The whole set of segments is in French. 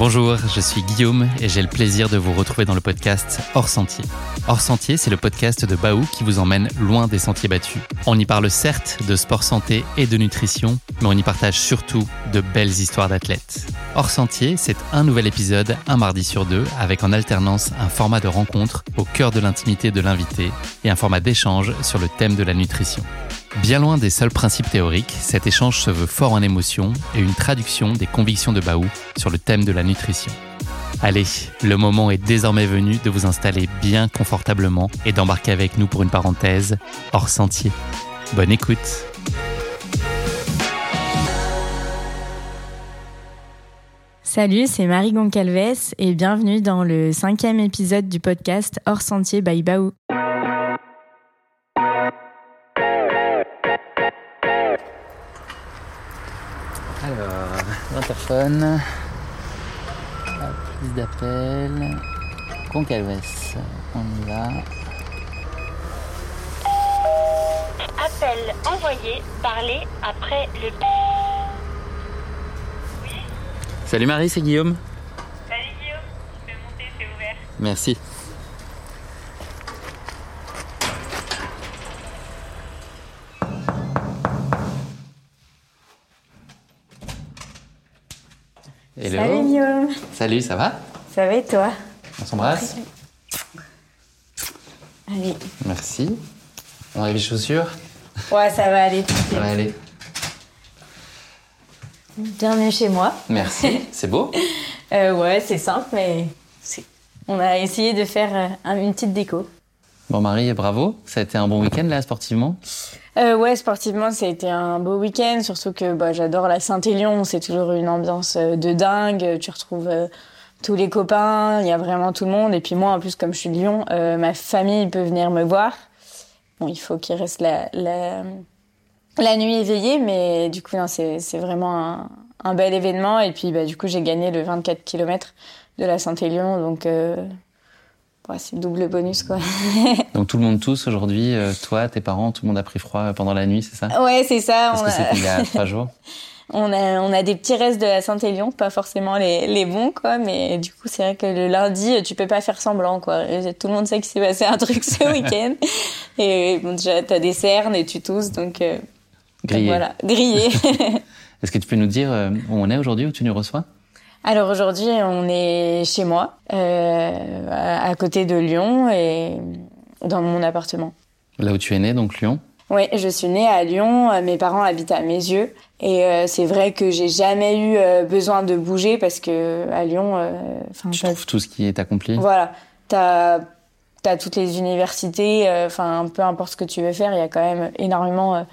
Bonjour, je suis Guillaume et j'ai le plaisir de vous retrouver dans le podcast Hors Sentier. Hors Sentier, c'est le podcast de Baou qui vous emmène loin des sentiers battus. On y parle certes de sport santé et de nutrition, mais on y partage surtout de belles histoires d'athlètes. Hors Sentier, c'est un nouvel épisode un mardi sur deux avec en alternance un format de rencontre au cœur de l'intimité de l'invité et un format d'échange sur le thème de la nutrition. Bien loin des seuls principes théoriques, cet échange se veut fort en émotion et une traduction des convictions de Baou sur le thème de la nutrition. Allez, le moment est désormais venu de vous installer bien confortablement et d'embarquer avec nous pour une parenthèse hors sentier. Bonne écoute Salut, c'est Marie Goncalves et bienvenue dans le cinquième épisode du podcast Hors Sentier by Baou. Alors, l'interphone. Prise d'appel. Concalves. On y va. Appel envoyé, parlez après le Salut Marie, c'est Guillaume. Salut Guillaume, tu peux monter, c'est ouvert. Merci. Hello. Salut Guillaume, Salut, ça va? Ça va et toi? On s'embrasse? Allez. Merci. On a les chaussures? Ouais, ça va aller. Ça va aller. Bienvenue chez moi. Merci. C'est beau? Euh, ouais, c'est simple, mais on a essayé de faire euh, un- une petite déco. Bon Marie, bravo. Ça a été un bon week-end là, sportivement? Euh, ouais, sportivement, ça a été un beau week-end, surtout que bah, j'adore la Saint-Élion, c'est toujours une ambiance euh, de dingue, tu retrouves euh, tous les copains, il y a vraiment tout le monde, et puis moi, en plus, comme je suis de Lyon, euh, ma famille peut venir me voir. Bon, il faut qu'il reste la, la, la nuit éveillée, mais du coup, c'est vraiment un, bel événement, et puis bah, du coup, j'ai gagné le 24 km de la Saint-Élion, donc ouais, c'est le double bonus, quoi. Donc tout le monde tous aujourd'hui, euh, toi, tes parents, tout le monde a pris froid pendant la nuit, c'est ça? Ouais, c'est ça. Parce on que a- c'était il y a trois jours. On a, on a des petits restes de la Saint-Élion, pas forcément les, les bons, quoi, mais du coup, c'est vrai que le lundi, tu peux pas faire semblant, quoi. Et Tout le monde sait qu'il s'est passé un truc ce week-end. Et bon, déjà, t'as des cernes et tu tousses, donc, euh, donc Grillé. voilà, grillé. Est-ce que tu peux nous dire euh, où on est aujourd'hui, où tu nous reçois? Alors aujourd'hui, on est chez moi, euh, à côté de Lyon et dans mon appartement. Là où tu es né, donc Lyon? Oui, je suis née à Lyon. euh, Mes parents habitent à mes yeux. Et euh, c'est vrai que j'ai jamais eu euh, besoin de bouger parce que à Lyon, Tu trouves tout ce qui est accompli? Voilà, t'as as toutes les universités. Enfin, peu importe ce que tu veux faire, il y a quand même énormément,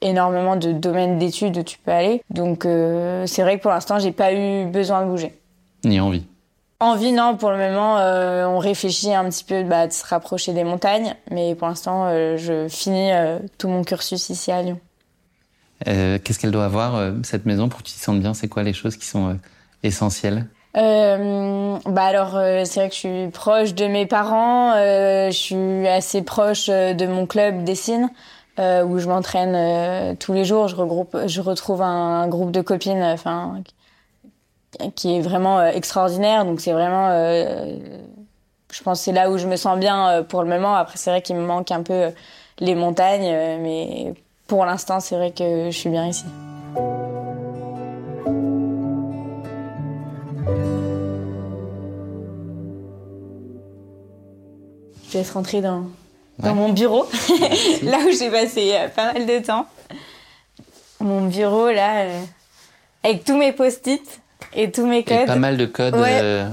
énormément de domaines d'études où tu peux aller. Donc euh, c'est vrai que pour l'instant, j'ai pas eu besoin de bouger. Ni envie. Envie, non, pour le moment, euh, on réfléchit un petit peu bah, de se rapprocher des montagnes, mais pour l'instant, euh, je finis tout mon cursus ici à Lyon. Qu'est-ce qu'elle doit avoir, cette maison, pour que tu t'y sentes bien? C'est quoi les choses qui sont essentielles? Euh, bah alors euh, c'est vrai que je suis proche de mes parents, euh, je suis assez proche de mon club Dessine euh, où je m'entraîne euh, tous les jours. Je regroupe, je retrouve un, groupe de copines, qui- est vraiment euh, extraordinaire. Donc c'est vraiment, je pense c'est là où je me sens bien pour le moment. Après c'est vrai qu'il me manque un peu les montagnes, mais pour l'instant c'est vrai que je suis bien ici. Je vais laisse rentrer dans, dans Ouais. mon bureau, là où j'ai passé euh, pas mal de temps. Mon bureau, là, euh, avec tous mes post-it et tous mes Et codes. pas mal de codes. Ouais. euh,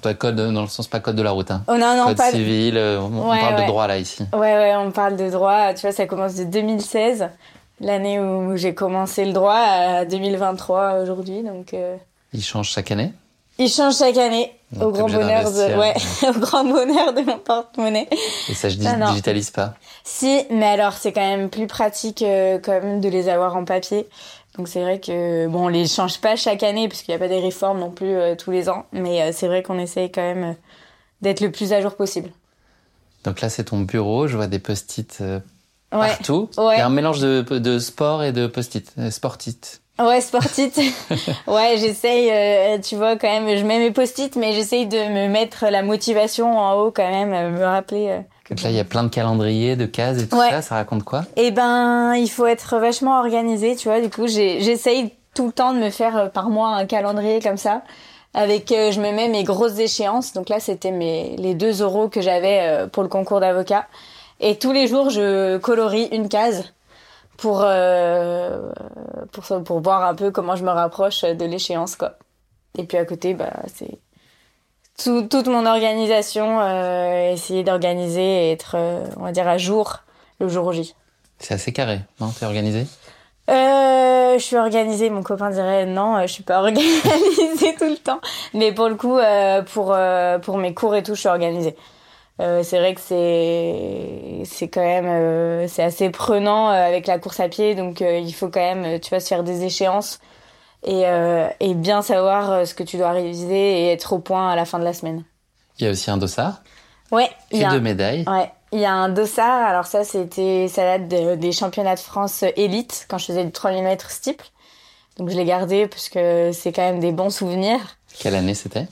pas code dans le sens pas code de la route. Hein. Oh non, non, code pas de- civil. euh, on, Ouais, parle de droit là ici. Ouais, ouais, on parle de droit. Tu vois, ça commence de 2016, l'année où j'ai commencé le droit, à 2023 aujourd'hui. Donc, euh, Il change chaque année? il change chaque année. Donc, au grand bonheur de, ouais, au grand bonheur de mon porte-monnaie. Et ça, je dis, non. digitalise pas. Si, mais alors c'est quand même plus pratique euh, quand même de les avoir en papier. Donc c'est vrai que bon, on les change pas chaque année parce qu'il n'y a pas des réformes non plus euh, tous les ans, mais euh, c'est vrai qu'on essaye quand même euh, d'être le plus à jour possible. Donc là, c'est ton bureau. Je vois des post-it partout. Ouais. Il y a un mélange de, de sport et de post-it. Sportit. Ouais, sportite. ouais, j'essaye, euh, tu vois, quand même, je mets mes post-it, mais j'essaye de me mettre la motivation en haut quand même, euh, me rappeler. euh, que Donc là, il y a plein de calendriers, de cases et tout Ouais. ça. Ça raconte quoi? Eh ben, il faut être vachement organisé, tu vois. Du coup, j'essaye tout le temps de me faire euh, par mois un calendrier comme ça. Avec, euh, je me mets mes grosses échéances. Donc là, c'était mes les deux euros que j'avais euh, pour le concours d'avocat. Et tous les jours, je colorie une case pour euh, pour pour voir un peu comment je me rapproche de l'échéance, quoi. Et puis à côté, bah c'est tout- toute mon organisation, euh, essayer d'organiser et être, euh, on va dire, à jour le jour J. C'est assez carré, non? T'es organisé? Euh, je suis organisée. Mon copain dirait non, euh, je suis pas organisée tout le temps. Mais pour le coup, euh, pour euh, pour mes cours et tout, je suis organisée. Euh, c'est vrai que c'est c'est quand même euh, c'est assez prenant euh, avec la course à pied, donc il faut quand même tu vois se faire des échéances et et bien savoir ce que tu dois réviser et être au point à la fin de la semaine. Il y a aussi un dossard Ouais, il y et a deux un- médailles. Ouais, il y a un dossard. Alors ça, c'était ça date de- des championnats de France élite quand je faisais du 3000 mètres steeple. Donc je l'ai gardé parce que c'est quand même des bons souvenirs. Quelle année c'était?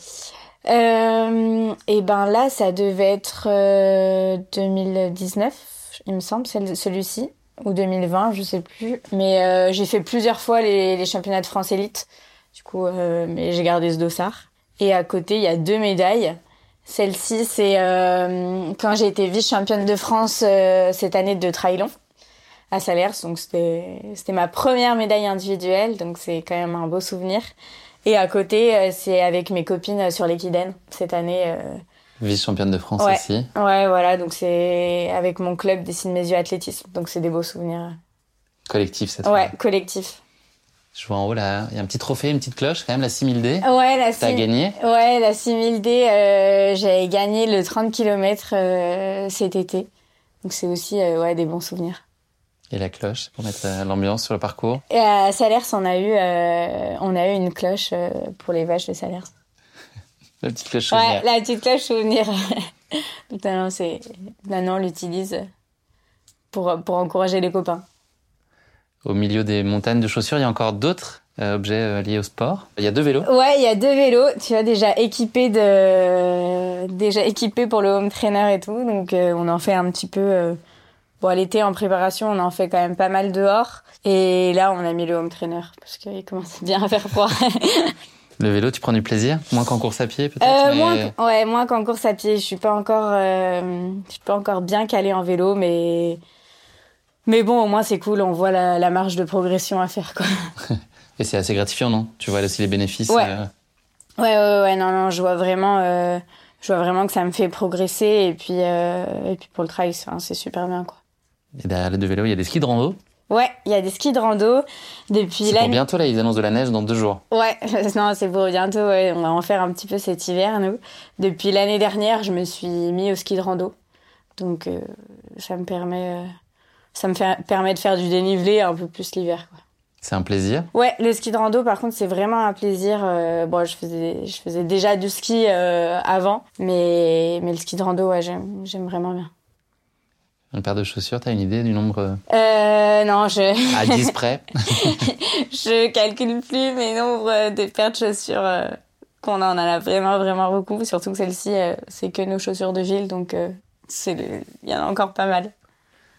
Euh, et ben là, ça devait être euh, 2019, il me semble, celui-ci, ou 2020, je sais plus. Mais euh, j'ai fait plusieurs fois les, championnats de France élite. Du coup, euh, mais j'ai gardé ce dossard. Et à côté, il y a deux médailles. Celle-ci, c'est euh, quand j'ai été vice-championne de France euh, cette année de trailon à Salers. Donc c'était ma première médaille individuelle, donc c'est quand même un beau souvenir. Et à côté, euh, c'est avec mes copines euh, sur l'équidène cette année. euh, Vice-championne de France Ouais. aussi. Ouais, voilà, donc c'est avec mon club des signes Mésio Athlétisme, donc c'est des beaux souvenirs. Collectif cette Ouais, fois. collectif. Je vois en haut là, il y a un petit trophée, une petite cloche quand même, la 6000D. Ouais, la T'as sim- gagné Ouais, la 6000D, euh, j'avais gagné le 30 km cet été. Donc c'est aussi euh, ouais, des bons souvenirs. Et la cloche pour mettre euh, l'ambiance sur le parcours? Et à Salers, on a eu, euh, on a eu une cloche euh, pour les vaches de Salers. La petite cloche Ouais, souvenir. la petite cloche souvenir. Maintenant, on l'utilise pour, pour encourager les copains. Au milieu des montagnes de chaussures, il y a encore d'autres euh, objets liés au sport? Il y a deux vélos? Ouais, il y a deux vélos, tu vois, déjà équipés de, déjà équipés pour le home trainer et tout. Donc, on en fait un petit peu, bon, l'été en préparation, on en fait quand même pas mal dehors. Et là, on a mis le home trainer parce qu'il commence bien à faire froid. Le vélo, tu prends du plaisir? Moins qu'en course à pied peut-être Euh, mais- moins, ouais, moins qu'en course à pied. Je suis pas encore, euh, je suis pas encore bien calée en vélo, mais, mais bon, au moins c'est cool. On voit la, la marge de progression à faire, quoi. Et c'est assez gratifiant, non? Tu vois aussi les bénéfices. Ouais. euh, Ouais, ouais, ouais, non, non, je vois vraiment, euh, je vois vraiment que ça me fait progresser et puis, et puis pour le trail, c'est super bien, quoi. Et derrière les deux vélos, il y a des skis de rando. Ouais, il y a des skis de rando depuis C'est pour bientôt, là, ils annoncent de la neige dans deux jours. Ouais, non, c'est pour bientôt. Ouais, on va en faire un petit peu cet hiver, nous. Depuis l'année dernière, je me suis mis au ski de rando, donc euh, ça me permet, euh, ça me fait, permet de faire du dénivelé un peu plus l'hiver. C'est un plaisir. Ouais, le ski de rando, par contre, c'est vraiment un plaisir. euh, bon, je faisais, je faisais déjà du ski avant, mais mais le ski de rando, ouais, j'aime, j'aime vraiment bien. Une paire de chaussures, t'as une idée du nombre euh, Euh, non, je à 10 près je calcule plus mes nombres de paires de chaussures euh, qu'on en a vraiment vraiment beaucoup. Surtout que celle-ci, euh, c'est que nos chaussures de ville, donc euh, c'est le- il y en a encore pas mal.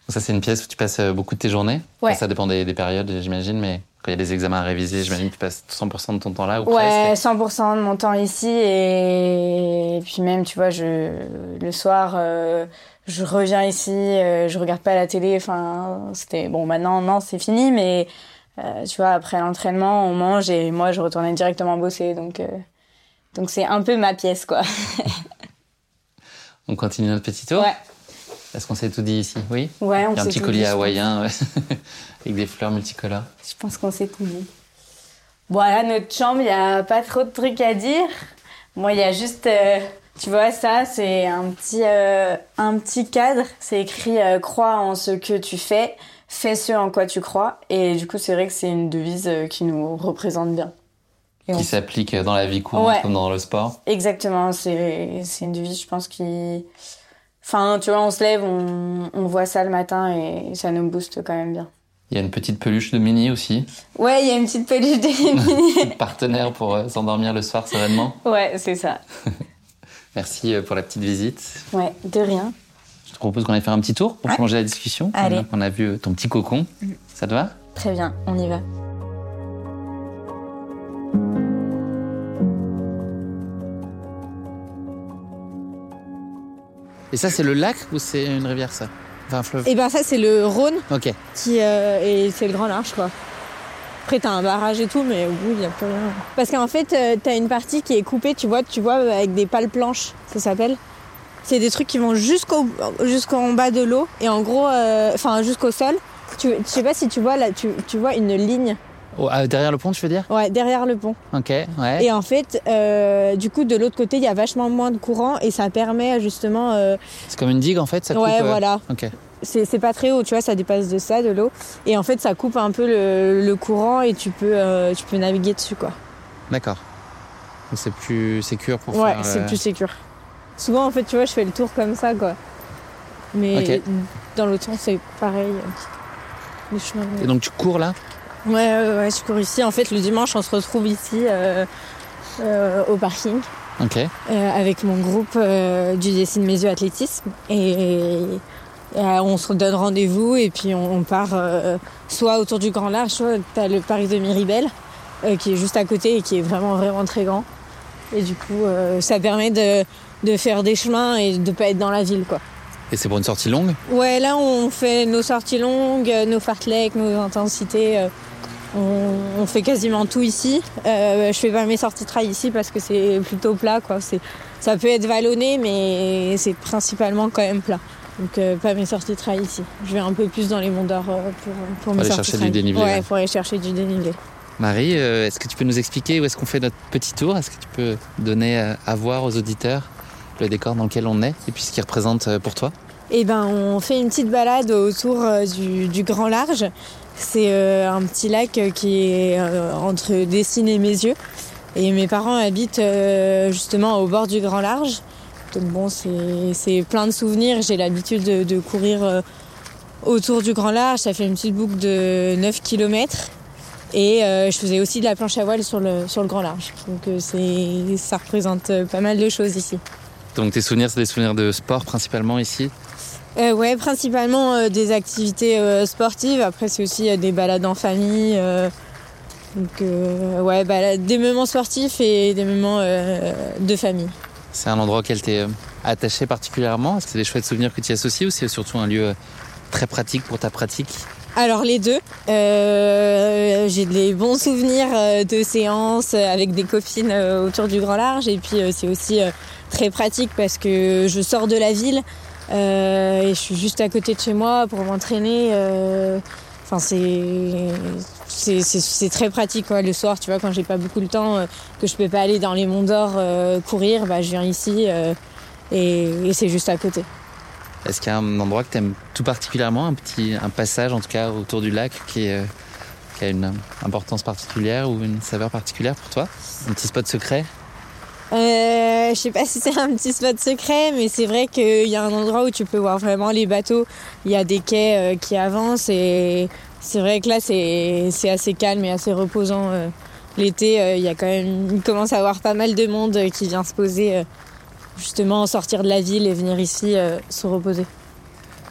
Ça, c'est une pièce où tu passes euh, beaucoup de tes journées. Ouais. Enfin, ça dépend des, des périodes, j'imagine, mais quand il y a des examens à réviser, j'imagine que tu passes 100% de ton temps là ou Ouais, presque. 100% de mon temps ici et, et puis même, tu vois, je le soir, euh, je reviens ici, euh, je regarde pas la télé. Enfin, c'était bon. Maintenant, non, c'est fini, mais euh, tu vois, après l'entraînement, on mange et moi, je retournais directement bosser, donc euh, donc c'est un peu ma pièce, quoi. On continue notre petit tour. Ouais, Est-ce qu'on s'est tout dit ici? Oui? Ouais, on Il y a un s'est petit tout collier dit, hawaïen ouais. avec des fleurs multicolores. Je pense qu'on s'est tout dit. Voilà, notre chambre, il y a pas trop de trucs à dire. Moi, il y a juste, euh, tu vois, ça, c'est un petit, euh, un petit cadre. C'est écrit euh, crois en ce que tu fais, fais ce en quoi tu crois. Et du coup, c'est vrai que c'est une devise euh, qui nous représente bien. Et on- Qui s'applique dans la vie courante Ouais. comme dans le sport. Exactement, c'est c'est une devise, je pense, qui. Enfin, tu vois, on se lève, on, on voit ça le matin et ça nous booste quand même bien. Il y a une petite peluche de Mini aussi. Ouais, il y a une petite peluche de Mini. Partenaire pour euh, s'endormir le soir sereinement. ouais, c'est ça. Merci euh, pour la petite visite. Ouais, de rien. Je te propose qu'on aille faire un petit tour pour Ouais. changer la discussion. Allez. On a vu euh, ton petit cocon. Ça te va? Très bien, on y va. Et ça, c'est le lac ou c'est une rivière, ça? Enfin, un fleuve Et ben ça c'est le Rhône Ok. qui euh, et c'est le Grand Large quoi. Après t'as un barrage et tout mais au bout il y a plus rien. Parce qu'en fait euh, t'as une partie qui est coupée tu vois tu vois avec des pales planches ça s'appelle. C'est des trucs qui vont jusqu'au jusqu'en bas de l'eau et en gros euh, enfin jusqu'au sol. Tu, je sais pas si tu vois là tu vois une ligne Oh, ah, derrière le pont, tu veux dire? Ouais derrière le pont. Ok, ouais. Et en fait euh, du coup de l'autre côté il y a vachement moins de courant et ça permet justement euh, C'est comme une digue, en fait ça ouais coupe, euh, voilà Ok. c'est c'est pas très haut, tu vois, ça dépasse de ça, de l'eau. Et en fait, ça coupe un peu le, le courant et tu peux, euh, tu peux naviguer dessus, quoi. D'accord. Donc c'est plus sécure pour Ouais, faire... c'est euh, plus sécure. Souvent, en fait, tu vois, je fais le tour comme ça, quoi. Mais dans l'autre sens, c'est pareil. Les chemins. Et donc tu cours là? Ouais, ouais, ouais, je cours ici. En fait, le dimanche, on se retrouve ici euh, euh, au parking Ok. euh, avec mon groupe euh, du Dessine Mes Yeux Athlétisme. Et, et, euh, on se donne rendez-vous et puis on, on part euh, soit autour du Grand Large, soit t'as le parc de Miribel euh, qui est juste à côté et qui est vraiment, vraiment très grand. Et du coup, euh, ça permet de, de faire des chemins et de pas être dans la ville, quoi. Et c'est pour une sortie longue? Ouais, là, on fait nos sorties longues, nos fartleks, nos intensités. On, on fait quasiment tout ici. Euh, je fais pas mes sorties trail ici parce que c'est plutôt plat, quoi. Ça peut être vallonné, mais c'est principalement quand même plat. Donc, euh, pas mes sorties trail ici. Je vais un peu plus dans les monts d'or euh, pour, pour mes aller sorties chercher trail. du dénivelé, Ouais, ouais. pour aller chercher du dénivelé. Marie, est-ce que tu peux nous expliquer où est-ce qu'on fait notre petit tour? Est-ce que tu peux donner à voir aux auditeurs le décor dans lequel on est et puis ce qu'il représente pour toi? Eh ben, on fait une petite balade autour du, du Grand Large. C'est euh, un petit lac euh, qui est euh, entre Dessines et mes yeux. Et mes parents habitent justement au bord du Grand Large. Donc bon, c'est plein de souvenirs. J'ai l'habitude de, courir autour du Grand Large. Ça fait une petite boucle de 9 km. Et je faisais aussi de la planche à voile sur le, sur le Grand Large. Donc c'est ça représente pas mal de choses ici. Donc tes souvenirs, c'est des souvenirs de sport principalement ici? Euh, ouais, principalement euh, des activités euh, sportives. Après, c'est aussi euh, des balades en famille. euh, donc, euh, ouais, balades- des moments sportifs et des moments euh, de famille. C'est un endroit auquel tu es attaché particulièrement? Est-ce que c'est des chouettes souvenirs que tu y associes ou c'est surtout un lieu très pratique pour ta pratique? Alors, les deux. Euh, J'ai des bons souvenirs de séances avec des copines autour du Grand Large. Et puis, euh, c'est aussi euh, très pratique parce que je sors de la ville et je suis juste à côté de chez moi pour m'entraîner. euh, Enfin, c'est très pratique. Le soir, tu vois, quand j'ai pas beaucoup de temps, euh, que je peux pas aller dans les Monts d'Or euh, courir, bah je viens ici euh, et, c'est juste à côté. Est-ce qu'il y a un endroit que tu aimes tout particulièrement, un petit un passage en tout cas autour du lac euh, qui a une importance particulière ou une saveur particulière pour toi? Un petit spot secret? Euh, je sais pas si c'est un petit spot secret, mais c'est vrai qu'il y a un endroit où tu peux voir vraiment les bateaux. Il y a des quais euh, qui avancent et c'est vrai que là c'est assez calme et assez reposant. euh. L'été, euh, il y a quand même, il commence à avoir pas mal de monde qui vient se poser, justement sortir de la ville et venir ici se reposer.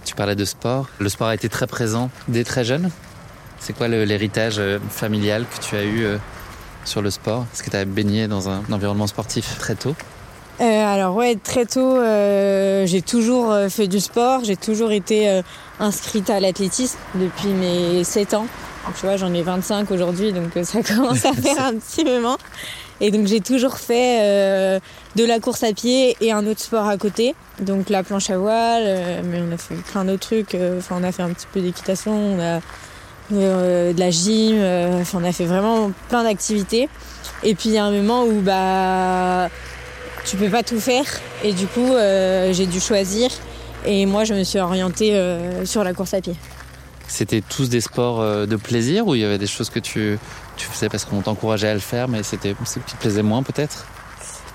Tu parlais de sport. Le sport a été très présent dès très jeune. C'est quoi l'héritage familial que tu as eu sur le sport Est-ce que tu as baigné dans un environnement sportif très tôt Euh, alors ouais, très tôt, euh, j'ai toujours euh, fait du sport, j'ai toujours été inscrite à l'athlétisme depuis mes 7 ans. Donc, tu vois, j'en ai 25 aujourd'hui, donc ça commence à faire un petit moment. Et donc j'ai toujours fait de la course à pied et un autre sport à côté, donc la planche à voile, mais on a fait plein d'autres trucs. Enfin, on a fait un petit peu d'équitation, on a de la gym, euh, enfin, on a fait vraiment plein d'activités. Et puis il y a un moment où bah tu peux pas tout faire et du coup euh, j'ai dû choisir et moi je me suis orientée euh, sur la course à pied. C'était tous des sports euh, de plaisir ou il y avait des choses que tu, tu faisais parce qu'on t'encourageait à le faire mais c'était ce qui te plaisait moins peut-être?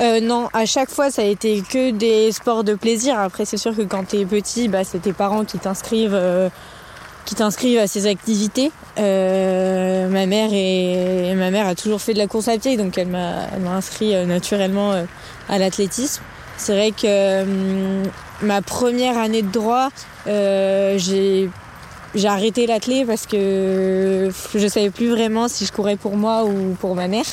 Euh, non, à chaque fois ça a été que des sports de plaisir. Après c'est sûr que quand t'es petit, bah, c'est tes parents qui t'inscrivent euh, qui t'inscrivent à ces activités. Euh, ma mère et ma mère a toujours fait de la course à pied, donc elle m'a elle m'a inscrit euh, naturellement euh, à l'athlétisme. C'est vrai que hum, ma première année de droit, euh, j'ai j'ai arrêté l'athlé parce que je savais plus vraiment si je courais pour moi ou pour ma mère.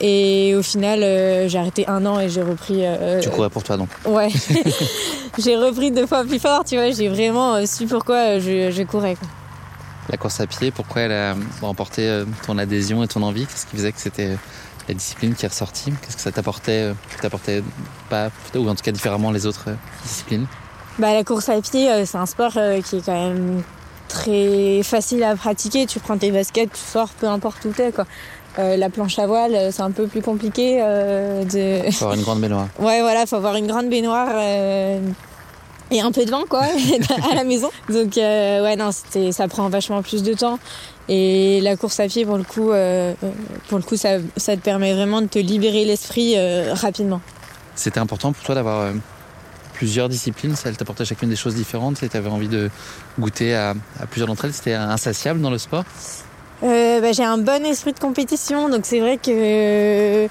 Et au final, euh, j'ai arrêté un an et j'ai repris. euh, Tu courais pour toi donc. Ouais. j'ai repris deux fois plus fort, tu vois. J'ai vraiment euh, su pourquoi euh, je, je courais. quoi. La course à pied, pourquoi elle a remporté euh, ton adhésion et ton envie? Qu'est-ce qui faisait que c'était la discipline qui est ressortie? Qu'est-ce que ça t'apportait que t'apportait pas, ou en tout cas différemment les autres disciplines? Bah, la course à pied, c'est un sport qui est quand même très facile à pratiquer. Tu prends tes baskets, tu sors, peu importe où t'es, quoi. Euh, la planche à voile, euh, c'est un peu plus compliqué euh, de. Faut avoir une grande baignoire. Ouais, voilà, faut avoir une grande baignoire euh, et un peu de vent, quoi, à la maison. Donc, euh, ouais, non, c'était, ça prend vachement plus de temps. Et la course à pied, pour le coup, euh, pour le coup, ça, ça te permet vraiment de te libérer l'esprit euh, rapidement. C'était important pour toi d'avoir euh, plusieurs disciplines Ça, Elle t'apportait chacune des choses différentes et tu avais envie de goûter à, à plusieurs d'entre elles C'était insatiable dans le sport Euh, bah, j'ai un bon esprit de compétition, donc c'est vrai que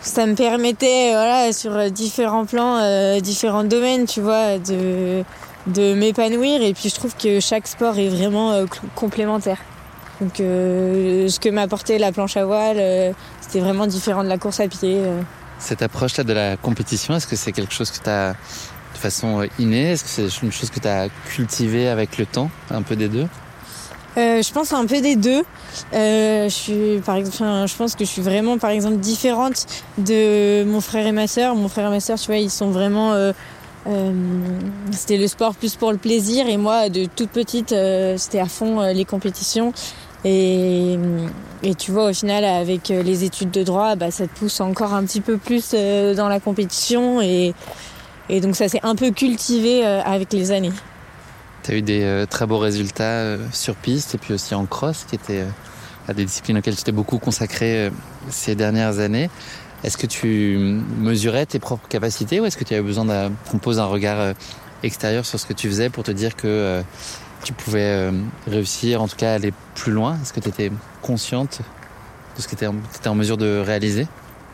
ça me permettait, euh, voilà, sur différents plans, euh, différents domaines, tu vois, de, de m'épanouir. Et puis je trouve que chaque sport est vraiment complémentaire. Donc ce que m'apportait la planche à voile, c'était vraiment différent de la course à pied. Cette approche-là de la compétition, est-ce que c'est quelque chose que tu as de façon innée? Est-ce que c'est une chose que tu as cultivée avec le temps Un peu des deux? Euh, je pense un peu des deux. Euh, je suis, par exemple, enfin, je pense que je suis vraiment, par exemple, différente de mon frère et ma sœur. Mon frère et ma sœur, tu vois, ils sont vraiment. euh, euh, c'était le sport plus pour le plaisir et moi, de toute petite, euh, c'était à fond les compétitions. Et, et tu vois, au final, avec les études de droit, bah, ça te pousse encore un petit peu plus dans la compétition et, et donc ça s'est un peu cultivé avec les années. Tu as eu des euh, très beaux résultats euh, sur piste et puis aussi en cross, qui étaient euh, à des disciplines auxquelles tu t'es beaucoup consacré ces dernières années. Est-ce que tu mesurais tes propres capacités ou est-ce que tu avais besoin qu'on pose un regard extérieur sur ce que tu faisais pour te dire que tu pouvais réussir, en tout cas aller plus loin? Est-ce que tu étais consciente de ce que tu étais en mesure de réaliser?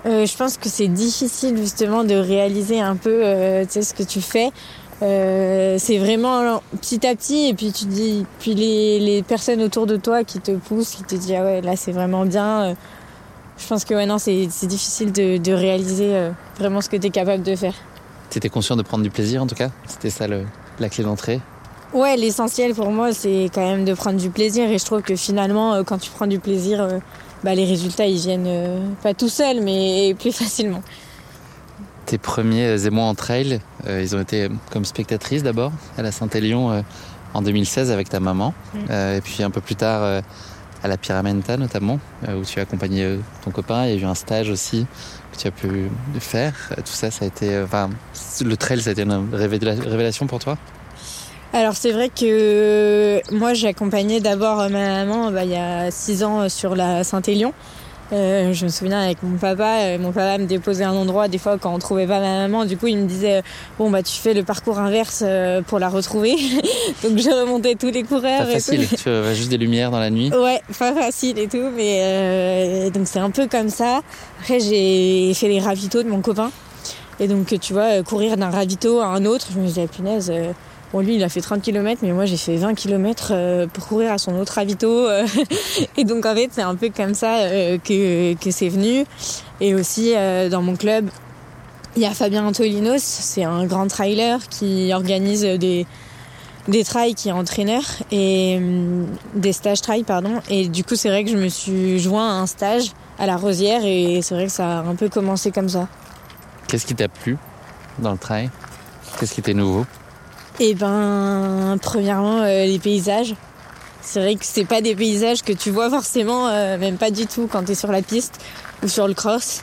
Je pense que c'est difficile justement de réaliser un peu ce que tu fais. Euh, c'est vraiment petit à petit et puis tu dis puis les, les personnes autour de toi qui te poussent qui te disent ah ouais là c'est vraiment bien euh, je pense que ouais non c'est difficile de, de réaliser euh, vraiment ce que tu es capable de faire. Tu étais conscient de prendre du plaisir en tout cas? C'était ça le- la clé d'entrée? Ouais l'essentiel pour moi c'est quand même de prendre du plaisir et je trouve que finalement euh, quand tu prends du plaisir bah, les résultats ils viennent pas tout seuls mais plus facilement Tes premiers émois en trail, euh, ils ont été comme spectatrice d'abord à la Saint-Élion euh, en 2016 avec ta maman. Mm. Euh, et puis un peu plus tard euh, à la Pyramenta notamment, euh, où tu as accompagné euh, ton copain. Il y a eu un stage aussi que tu as pu faire. Euh, Tout ça, ça a été... euh, Enfin, le trail, ça a été une révéla- révélation pour toi? Alors c'est vrai que moi j'ai accompagné d'abord ma maman bah, il y a six ans euh, sur la Saint-Élion. Euh, je me souviens avec mon papa, euh, mon papa me déposait à un endroit des fois quand on trouvait pas ma maman, du coup il me disait bon bah tu fais le parcours inverse euh, pour la retrouver. Donc je remontais tous les coureurs Pas et facile, tout. tu as juste des lumières dans la nuit. Ouais, pas facile et tout, mais euh, donc c'est un peu comme ça. Après j'ai fait les ravitaux de mon copain. Et donc tu vois, courir d'un ravito à un autre, je me disais punaise, euh, lui il a fait 30 km, mais moi j'ai fait 20 km euh, pour courir à son autre ravito. euh. et donc en fait c'est un peu comme ça euh, que, que c'est venu. Et aussi dans mon club, il y a Fabien Antolinos, c'est un grand trailer qui organise des, des trails qui est entraîneur et hum, des stages trail pardon et du coup c'est vrai que je me suis joint à un stage à la Rosière et c'est vrai que ça a un peu commencé comme ça. Qu'est-ce qui t'a plu dans le trail? Qu'est-ce qui était nouveau? Et ben premièrement euh, les paysages. C'est vrai que c'est pas des paysages que tu vois forcément euh, même pas du tout quand tu es sur la piste ou sur le cross.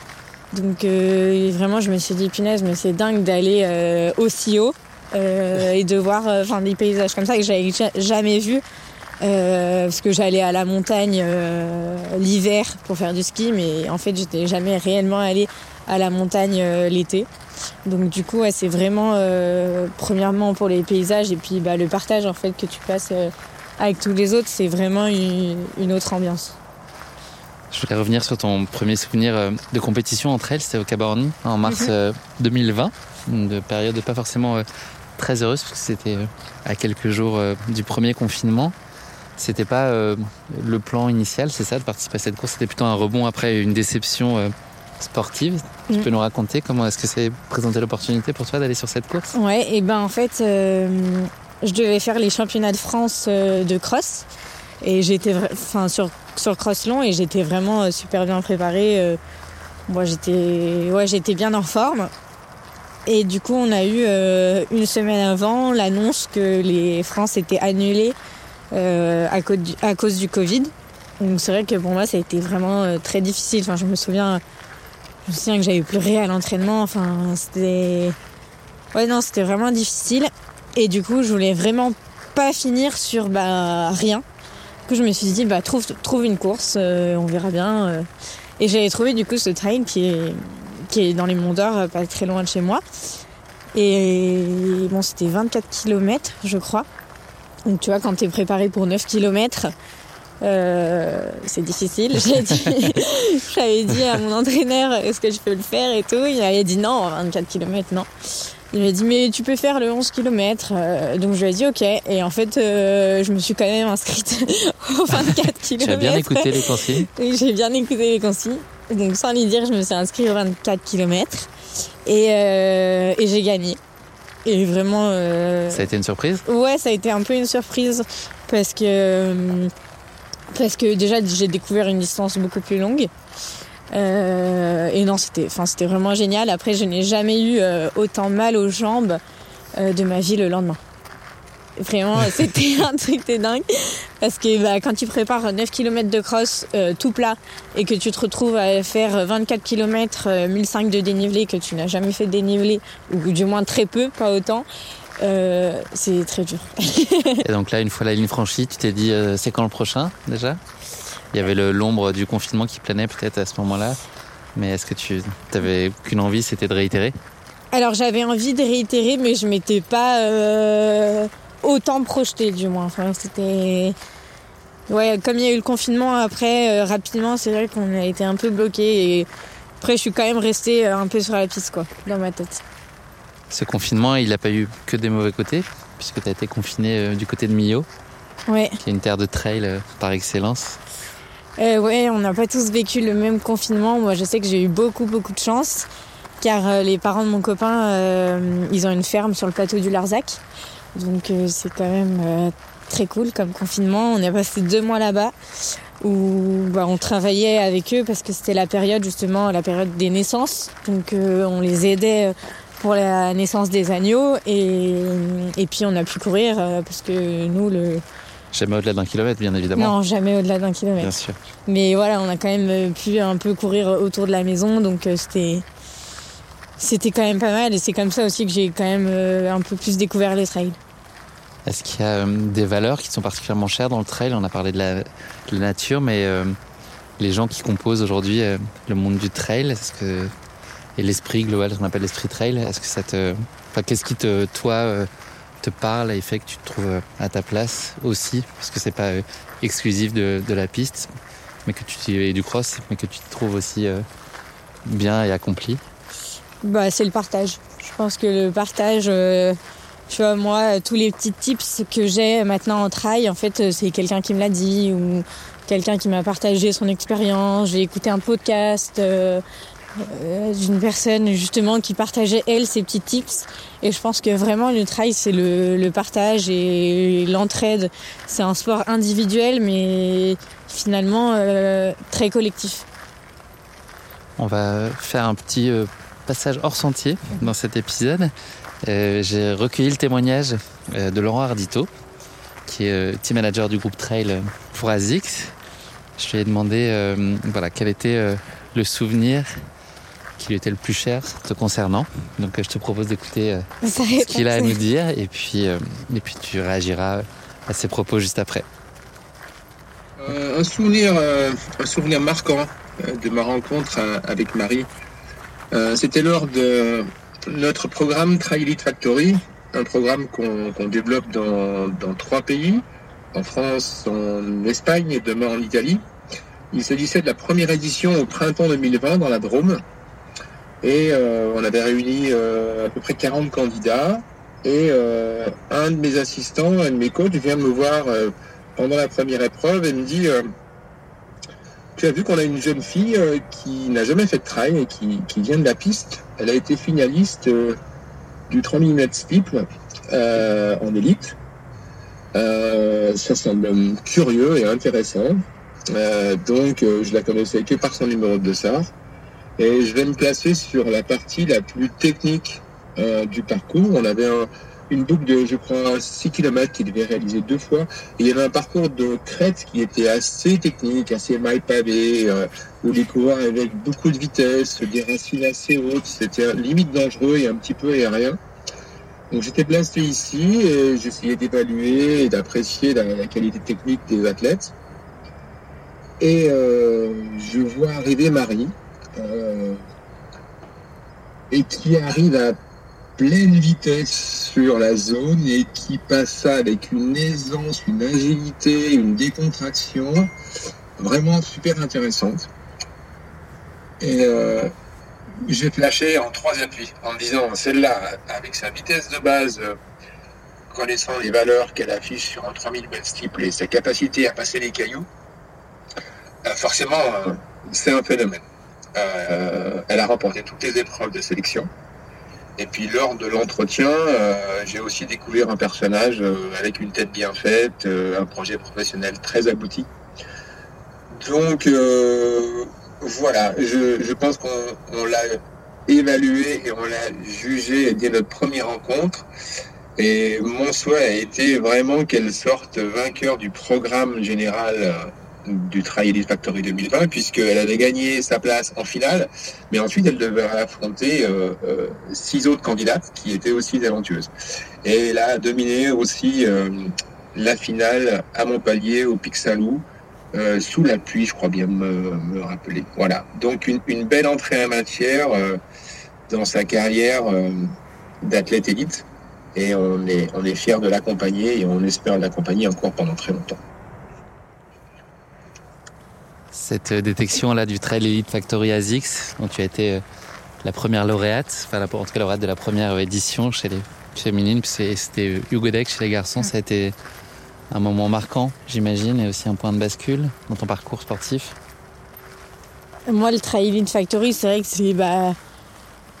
Donc euh, vraiment je me suis dit punaise mais c'est dingue d'aller aussi haut et de voir enfin des paysages comme ça que j'avais ja- jamais vu parce que j'allais à la montagne l'hiver pour faire du ski mais en fait j'étais jamais réellement allée à la montagne euh, l'été donc du coup ouais, c'est vraiment euh, premièrement pour les paysages et puis bah, le partage en fait que tu passes euh, avec tous les autres, c'est vraiment une, une autre ambiance. Je voulais revenir sur ton premier souvenir de compétition entre elles, c'était au Caborni en mars Mhm. euh, 2020, une période pas forcément euh, très heureuse parce que c'était à quelques jours du premier confinement. C'était pas le plan initial, c'est ça, de participer à cette course? C'était plutôt un rebond après une déception sportive. Tu Mhm. peux nous raconter comment est-ce que c'est présenté l'opportunité pour toi d'aller sur cette course? Ouais, et ben en fait, euh, je devais faire les championnats de France euh, de cross. Et j'étais enfin, sur, sur cross long et j'étais vraiment euh, super bien préparée. moi, j'étais ouais, j'étais bien en forme. Et du coup, on a eu une semaine avant l'annonce que les France étaient annulées euh, à, cause du, à cause du Covid. Donc c'est vrai que pour moi, ça a été vraiment très difficile. Enfin, je me souviens, me souviens que j'avais pleuré à l'entraînement. Enfin, c'était Ouais, non, c'était vraiment difficile. Et du coup, je voulais vraiment pas finir sur bah, rien. Du coup, je me suis dit, bah, trouve, trouve une course, euh, on verra bien. euh. Et j'avais trouvé du coup ce trail qui est, qui est dans les Monts d'Or, euh, pas très loin de chez moi. Et bon, c'était 24 km, je crois. Donc, tu vois, quand t'es préparé pour 9 km, euh, c'est difficile. J'ai dit- J'avais dit à mon entraîneur, est-ce que je peux le faire et tout. Il avait dit non, 24 km, non. Il m'a dit, mais tu peux faire le 11 km. donc je lui ai dit, ok. Et en fait, euh, je me suis quand même inscrite aux 24 km. Tu as bien écouté les conseils Oui, j'ai bien écouté les consignes. Donc sans lui dire, je me suis inscrite aux 24 km. Et, euh, et j'ai gagné. Et vraiment... euh, Ça a été une surprise? Ouais, ça a été un peu une surprise parce que euh, parce que déjà j'ai découvert une distance beaucoup plus longue. Euh, et non, c'était enfin c'était vraiment génial. Après, je n'ai jamais eu euh, autant mal aux jambes euh, de ma vie le lendemain. Vraiment, c'était un truc de dingue. Parce que bah, quand tu prépares 9 km de cross euh, tout plat et que tu te retrouves à faire 24 km, euh, 1005 de dénivelé, que tu n'as jamais fait dénivelé, ou du moins très peu, pas autant, euh, c'est très dur. Et donc là, une fois la ligne franchie, tu t'es dit, euh, c'est quand le prochain déjà? Il y avait l'ombre du confinement qui planait peut-être à ce moment-là. Mais est-ce que tu n'avais qu'une envie, c'était de réitérer? Alors j'avais envie de réitérer, mais je m'étais pas euh, autant projetée du moins. Enfin, c'était ouais, comme il y a eu le confinement après, rapidement, c'est vrai qu'on a été un peu bloqué. Et après, je suis quand même restée un peu sur la piste, quoi, dans ma tête. Ce confinement, il n'a pas eu que des mauvais côtés, puisque tu as été confiné euh, du côté de Millau, Ouais, qui est une terre de trail euh, par excellence. Euh, ouais, on n'a pas tous vécu le même confinement. Moi, je sais que j'ai eu beaucoup, beaucoup de chance, car euh, les parents de mon copain, euh, ils ont une ferme sur le plateau du Larzac, donc c'est quand même très cool comme confinement. On a passé deux mois là-bas où bah, on travaillait avec eux parce que c'était la période justement la période des naissances, donc on les aidait pour la naissance des agneaux et, et puis on a pu courir euh, parce que nous le Jamais au-delà d'un kilomètre, bien évidemment. non jamais au-delà d'un kilomètre. Bien sûr. Mais voilà, on a quand même euh, pu un peu courir autour de la maison, donc euh, c'était c'était quand même pas mal. Et c'est comme ça aussi que j'ai quand même un peu plus découvert les trails. Est-ce qu'il y a des valeurs qui sont particulièrement chères dans le trail? On a parlé de la, de la nature, mais euh, les gens qui composent aujourd'hui euh, le monde du trail, est-ce que et l'esprit global, ce qu'on appelle l'esprit trail, est-ce que ça te, enfin, qu'est-ce qui te, toi, euh, te parle et fait que tu te trouves euh, à ta place aussi, parce que c'est pas euh, exclusif de, la piste, mais que tu et du cross, mais que tu te trouves aussi bien et accompli. Bah, c'est le partage. Je pense que le partage, tu vois, moi, tous les petits tips que j'ai maintenant en trail, en fait, c'est quelqu'un qui me l'a dit ou quelqu'un qui m'a partagé son expérience. J'ai écouté un podcast euh, d'une personne justement qui partageait elle ses petits tips. Et je pense que vraiment le trail, c'est le, partage et l'entraide. C'est un sport individuel, mais finalement euh, très collectif. On va faire un petit euh, passage hors sentier dans cet épisode. J'ai recueilli le témoignage de Laurent Ardito, qui est team manager du groupe Trail pour ASICS. Je lui ai demandé voilà, quel était le souvenir qui lui était le plus cher te concernant. Donc euh, je te propose d'écouter euh, ce qu'il a à nous dire et puis, euh, et puis tu réagiras à ses propos juste après. Euh, un souvenir, euh, un souvenir marquant euh, de ma rencontre euh, avec Marie. Euh, C'était lors de notre programme Trail Elite Factory, un programme qu'on qu'on développe dans, dans trois pays, en France, en Espagne et demain en Italie. Il s'agissait de la première édition au printemps 2020 dans la Drôme. Et euh, on avait réuni euh, à peu près 40 candidats. Et euh, un de mes assistants, un de mes coachs vient me voir pendant la première épreuve et me dit Tu as vu qu'on a une jeune fille qui n'a jamais fait de trail et qui, qui vient de la piste. Elle a été finaliste du 3000 mètres steeple euh, en élite. Euh, ça semble curieux et intéressant. Euh, donc, je la connaissais que par son numéro de dossard. Et je vais me placer sur la partie la plus technique euh, du parcours. On avait un- une boucle de, je crois, 6 km qui devait réaliser deux fois. Il y avait un parcours de crête qui était assez technique, assez mal pavé, euh, où les coureurs avec beaucoup de vitesse, des racines assez hautes. C'était limite dangereux et un petit peu aérien. Donc j'étais placé ici et j'essayais d'évaluer et d'apprécier la, la qualité technique des athlètes. Et euh, je vois arriver Marie, euh, et qui arrive à pleine vitesse sur la zone et qui passe ça avec une aisance, une agilité, une décontraction vraiment super intéressante. Et euh, j'ai flashé en trois appuis en me disant celle-là, avec sa vitesse de base, euh, connaissant les valeurs qu'elle affiche sur un 3000 mètres steeple et sa capacité à passer les cailloux, forcément, c'est un phénomène. Euh, elle a remporté toutes les épreuves de sélection. Et puis lors de l'entretien, euh, j'ai aussi découvert un personnage euh, avec une tête bien faite, un projet professionnel très abouti. Donc voilà, je, pense qu'on on l'a évalué et on l'a jugé dès notre première rencontre. Et mon souhait a été vraiment qu'elle sorte vainqueur du programme général du Trail Elite Factory 2020, puisqu'elle avait gagné sa place en finale, mais ensuite elle devait affronter euh, euh, six autres candidates qui étaient aussi talentueuses. Et elle a dominé aussi euh, la finale à Montpellier, au Pic Saint-Loup, sous la pluie, je crois bien me, rappeler. Voilà, donc une, belle entrée en matière dans sa carrière d'athlète élite. Et on est, on est fiers de l'accompagner et on espère l'accompagner encore pendant très longtemps. Cette euh, détection là du Trail Elite Factory ASICS, dont tu as été euh, la première lauréate, enfin en tout cas lauréate de la première édition chez les féminines, c'était euh, Hugo Deck chez les garçons, ça a été un moment marquant, j'imagine, et aussi un point de bascule dans ton parcours sportif. Moi, le Trail Elite Factory, c'est vrai que c'est bah,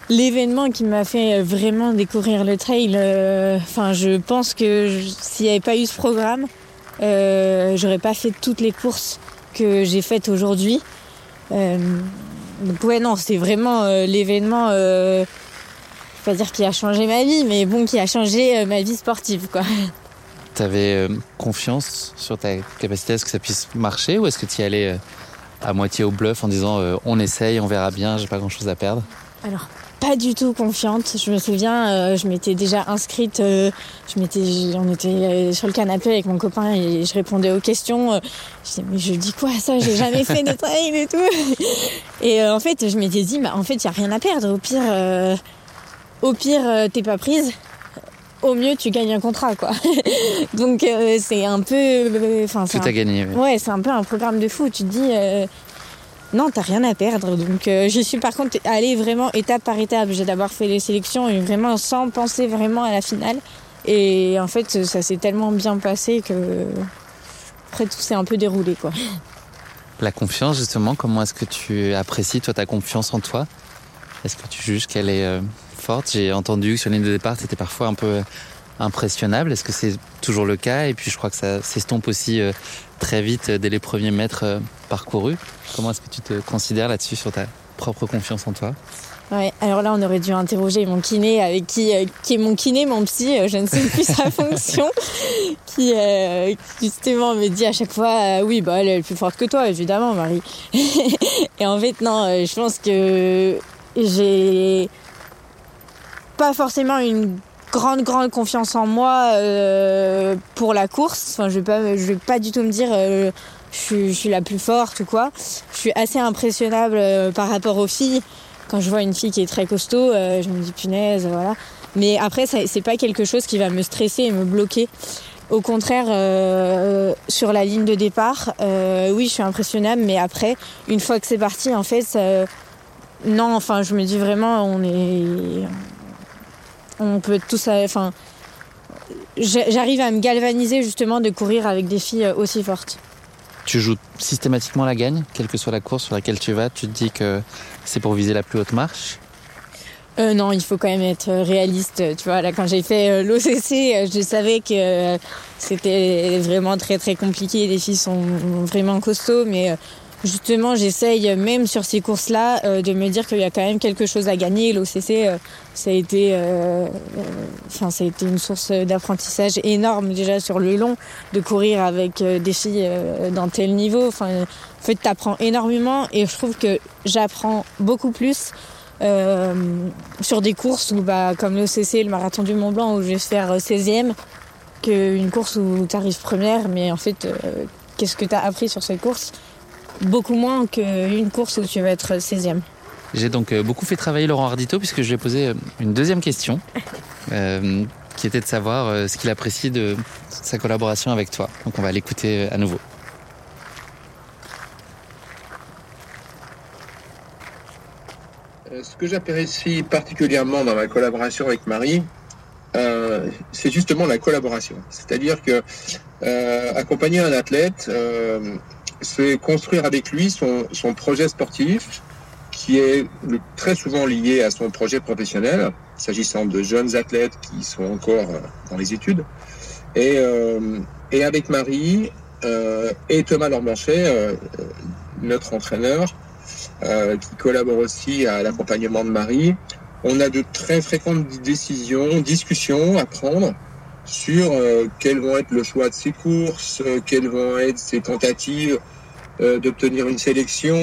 l'événement qui m'a fait vraiment découvrir le trail. euh, Enfin, je pense que s'il n'y avait pas eu ce programme, euh, j'aurais pas fait toutes les courses que j'ai faites aujourd'hui. Euh, donc ouais, non, c'est vraiment euh, l'événement, euh, pas dire qui a changé ma vie, mais bon, qui a changé euh, ma vie sportive, quoi. Tu avais confiance sur ta capacité à ce que ça puisse marcher ou est-ce que tu y allais à moitié au bluff en disant on essaye, on verra bien, j'ai pas grand chose à perdre? Alors, pas du tout confiante. Je me souviens, euh, je m'étais déjà inscrite. euh, je m'étais, on était euh, sur le canapé avec mon copain et je répondais aux questions. euh, je disais, mais je dis quoi ça J'ai jamais fait de trail et tout. Et euh, en fait, je m'étais dit, bah, en fait, il y a rien à perdre. Au pire, euh, au pire, t'es pas prise. Au mieux, tu gagnes un contrat, quoi. Donc, euh, c'est un peu, enfin, c'est Tout un gagné. oui. Ouais, c'est un peu un programme de fou. Tu te dis, euh, non, t'as rien à perdre. Donc, euh, je suis par contre allée vraiment étape par étape. J'ai d'abord fait les sélections vraiment sans penser vraiment à la finale. Et en fait, ça s'est tellement bien passé que après tout s'est un peu déroulé, quoi. La confiance, justement, comment est-ce que tu apprécies, toi, ta confiance en toi? Est-ce que tu juges qu'elle est euh, forte? J'ai entendu que sur ligne de départ, tu étais parfois un peu impressionnable. Est-ce que c'est toujours le cas? Et puis, je crois que ça s'estompe aussi euh, très vite euh, dès les premiers mètres euh, parcourus. Comment est-ce que tu te considères là-dessus, sur ta propre confiance en toi? Ouais, alors là, on aurait dû interroger mon kiné, avec qui, euh, qui est mon kiné, mon psy, euh, je ne sais plus sa fonction, qui euh, justement me dit à chaque fois, oui, bah elle est plus forte que toi, évidemment, Marie. Et en fait, non, je pense que j'ai pas forcément une grande grande confiance en moi euh, pour la course. Enfin, je vais pas, je vais pas du tout me dire. euh, je suis, je suis la plus forte ou quoi. Je suis assez impressionnable euh, par rapport aux filles quand je vois une fille qui est très costaud, euh, je me dis punaise, voilà. Mais après, c'est pas quelque chose qui va me stresser et me bloquer. Au contraire, euh, sur la ligne de départ, euh, oui, je suis impressionnable, mais après, une fois que c'est parti, en fait, ça- non, enfin, je me dis vraiment, on est, on peut tous, enfin, j'a- j'arrive à me galvaniser justement de courir avec des filles euh, aussi fortes. Tu joues systématiquement la gagne, quelle que soit la course sur laquelle tu vas. Tu te dis que c'est pour viser la plus haute marche. Euh, non, il faut quand même être réaliste. Tu vois, là, quand j'ai fait l'OCC, euh, je savais que euh, c'était vraiment très très compliqué. Les filles sont vraiment costauds, mais euh, justement, j'essaye même sur ces courses-là euh, de me dire qu'il y a quand même quelque chose à gagner. L'OCC, euh, ça a été, euh, euh, ça a été une source d'apprentissage énorme déjà sur le long, de courir avec des filles d'un tel niveau. Enfin, en fait, t'apprends énormément et je trouve que j'apprends beaucoup plus sur des courses où, bah, comme l'OCC, le marathon du Mont Blanc, où je vais faire 16e, qu'une course où tu arrives première, mais en fait, qu'est-ce que tu as appris sur cette course? Beaucoup moins qu'une course où tu vas être 16e. J'ai donc euh, beaucoup fait travailler Laurent Ardito puisque je lui ai posé euh, une deuxième question euh, qui était de savoir ce qu'il apprécie de sa collaboration avec toi. Donc on va l'écouter à nouveau. Ce que j'apprécie particulièrement dans ma collaboration avec Marie, euh, c'est justement la collaboration. C'est-à-dire que euh, accompagner un athlète, euh, c'est construire avec lui son, son projet sportif, qui est très souvent lié à son projet professionnel, s'agissant de jeunes athlètes qui sont encore euh, dans les études. Et, euh, et avec Marie euh, et Thomas Lormanchet, euh, euh, notre entraîneur, euh, qui collabore aussi à l'accompagnement de Marie. On a de très fréquentes décisions, discussions à prendre sur euh, quels vont être le choix de ses courses, euh, quelles vont être ses tentatives euh, d'obtenir une sélection,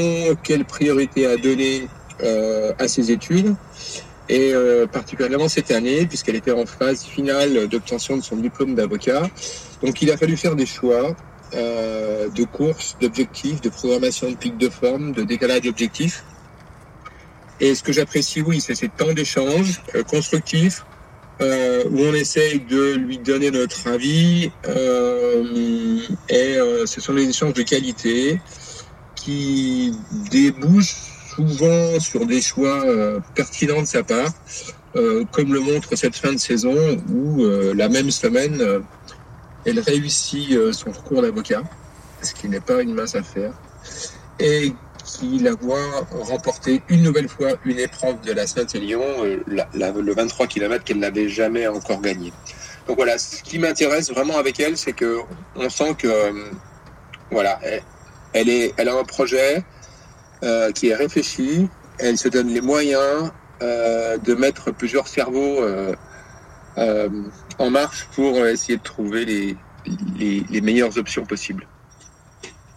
quelle priorité à donner euh, à ses études. Et euh, particulièrement cette année, puisqu'elle était en phase finale d'obtention de son diplôme d'avocat. Donc il a fallu faire des choix euh, de courses, d'objectifs, de programmation de pics de forme, de décalage d'objectifs. Et ce que j'apprécie, oui, c'est ces temps d'échange euh, constructifs euh, où on essaye de lui donner notre avis. euh, et euh, ce sont des échanges de qualité qui débouchent souvent sur des choix euh, pertinents de sa part, euh, comme le montre cette fin de saison où euh, la même semaine, elle réussit son concours d'avocat, ce qui n'est pas une mince affaire, et qui la voit remporter une nouvelle fois une épreuve de la Saint-Élion, euh, le 23 km qu'elle n'avait jamais encore gagné. Donc voilà, ce qui m'intéresse vraiment avec elle, c'est que on sent que euh, voilà, elle, est, elle a un projet euh, qui est réfléchi, elle se donne les moyens de mettre plusieurs cerveaux en marche pour essayer de trouver les meilleures options possibles.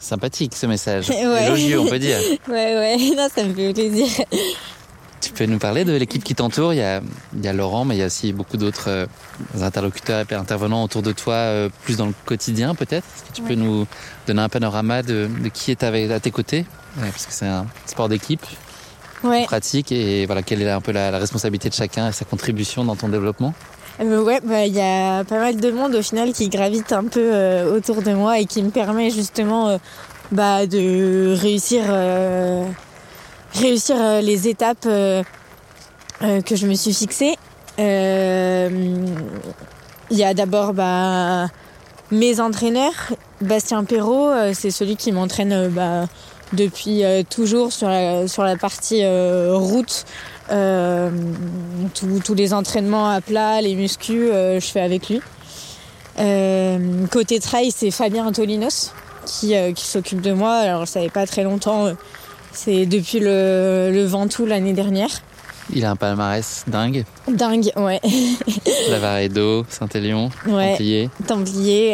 Sympathique ce message. Ouais. Élogieux, on peut dire. Ouais, ouais, non, ça me fait plaisir. Tu peux nous parler de l'équipe qui t'entoure? Il y, a, il y a Laurent, mais il y a aussi beaucoup d'autres euh, interlocuteurs et intervenants autour de toi, euh, plus dans le quotidien peut-être? Est-ce que tu peux nous donner un panorama de, de qui est avec, à tes côtés? Ouais, Parce que c'est un sport d'équipe, Ouais. pratique, et voilà, quelle est un peu la, la responsabilité de chacun et sa contribution dans ton développement? Euh, ouais, bah, il y a pas mal de monde au final qui gravite un peu euh, autour de moi et qui me permet justement euh, bah, de réussir, euh, réussir les étapes que je me suis fixées. Il y a d'abord bah, mes entraîneurs. Bastien Perrault, c'est celui qui m'entraîne bah, depuis toujours sur la, sur la partie route. Euh, tous- les entraînements à plat, les muscles, euh, je fais avec lui. Euh, côté trail, c'est Fabien Antolinos qui, qui s'occupe de moi. Alors, ça fait pas très longtemps. C'est depuis le, le Ventoux l'année dernière. Il a un palmarès dingue. Dingue, ouais. Lavaredo, Saint-Élion, Ouais. Templier. Templier,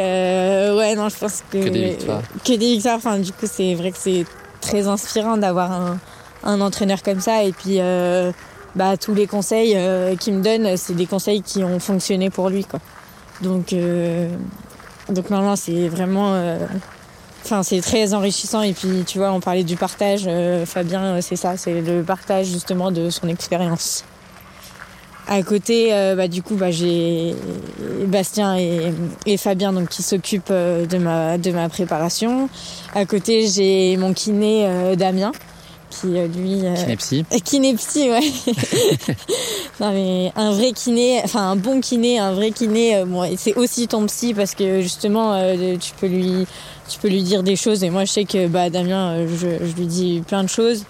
ouais, non, je pense que. Que des victoires. Que des victoires. Enfin, du coup, c'est vrai que c'est très inspirant d'avoir un, un entraîneur comme ça. Et puis, bah, tous les conseils euh, qu'il me donne, c'est des conseils qui ont fonctionné pour lui, quoi. Donc, euh, donc non, c'est vraiment. euh, Enfin, c'est très enrichissant. Et puis, tu vois, on parlait du partage. euh, Fabien, euh, c'est ça, c'est le partage justement de son expérience. À côté, bah, du coup, bah, j'ai Bastien et, et Fabien donc qui s'occupent de ma de ma préparation. À côté, j'ai mon kiné Damien qui euh, lui euh, Kinepsi. kiné psy, ouais. non mais un vrai kiné, enfin un bon kiné, un vrai kiné, euh, bon, c'est aussi ton psy parce que justement euh, tu peux lui tu peux lui dire des choses et moi je sais que bah Damien euh, je, je lui dis plein de choses.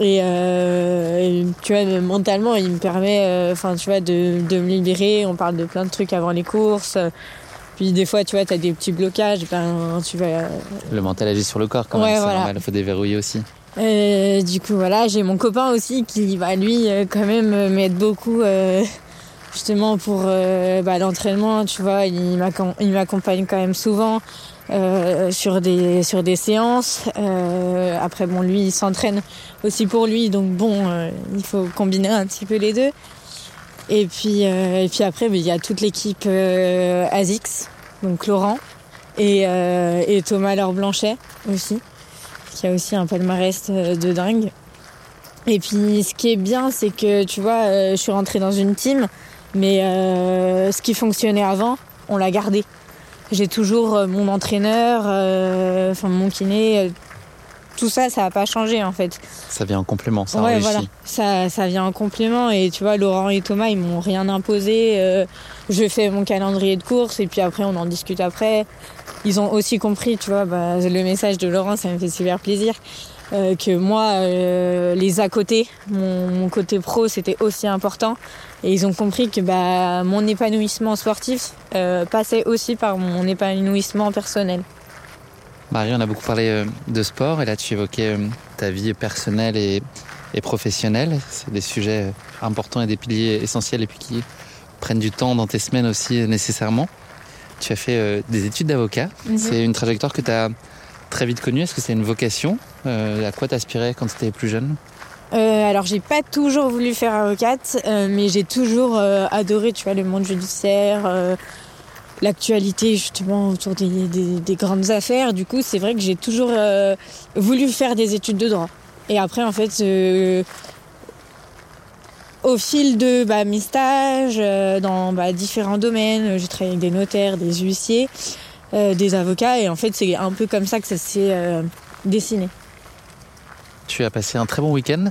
Et, euh, et tu vois, mentalement, il me permet, euh, enfin, tu vois, de, de me libérer. On parle de plein de trucs avant les courses. Puis des fois, tu vois, t'as des petits blocages. Ben, tu vas. Le mental agit sur le corps quand Ouais, même, c'est normal, il faut déverrouiller aussi. Euh, du coup, voilà, j'ai mon copain aussi qui va, lui, euh, quand même, euh, m'aide beaucoup. euh, justement pour euh, bah, l'entraînement, tu vois, il m'accom- il m'accompagne quand même souvent euh, sur des sur des séances. Après, bon, lui, il s'entraîne aussi pour lui, donc bon, il faut combiner un petit peu les deux. Et puis et puis après, mais il y a toute l'équipe Azix, donc Laurent et, et Thomas Laure Blanchet aussi, qui a aussi un palmarès euh, de dingue. Et puis ce qui est bien, c'est que tu vois, euh, je suis rentrée dans une team, mais euh, ce qui fonctionnait avant, on l'a gardé. J'ai toujours mon entraîneur, enfin mon kiné, tout ça, ça n'a pas changé en fait. Ça vient en complément, ça ouais, voilà, ça, ça vient en complément. Et tu vois, Laurent et Thomas, ils m'ont rien imposé. euh, je fais mon calendrier de course et puis après, on en discute après. Ils ont aussi compris, tu vois, bah, le message de Laurent, ça me fait super plaisir. euh, que moi, euh, les à côté, mon, mon côté pro, c'était aussi important. Et ils ont compris que bah, mon épanouissement sportif euh, passait aussi par mon épanouissement personnel. Marie, on a beaucoup parlé euh, de sport et là tu évoquais euh, ta vie personnelle et, et professionnelle. C'est des sujets euh, importants et des piliers essentiels et puis qui prennent du temps dans tes semaines aussi nécessairement. Tu as fait des études d'avocat. Mhm. C'est une trajectoire que tu as très vite connue. Est-ce que c'est une vocation Euh, À quoi t'aspirais quand tu étais plus jeune? Euh, alors j'ai pas toujours voulu faire avocate, euh, mais j'ai toujours adoré, tu vois, le monde judiciaire, l'actualité justement autour des, des- des grandes affaires. Du coup, c'est vrai que j'ai toujours euh, voulu faire des études de droit. Et après, en fait, euh, au fil de bah, mes stages euh, dans bah, différents domaines, j'ai travaillé avec des notaires, des huissiers, euh, des avocats, et en fait, c'est un peu comme ça que ça s'est euh, dessiné. Tu as passé un très bon week-end,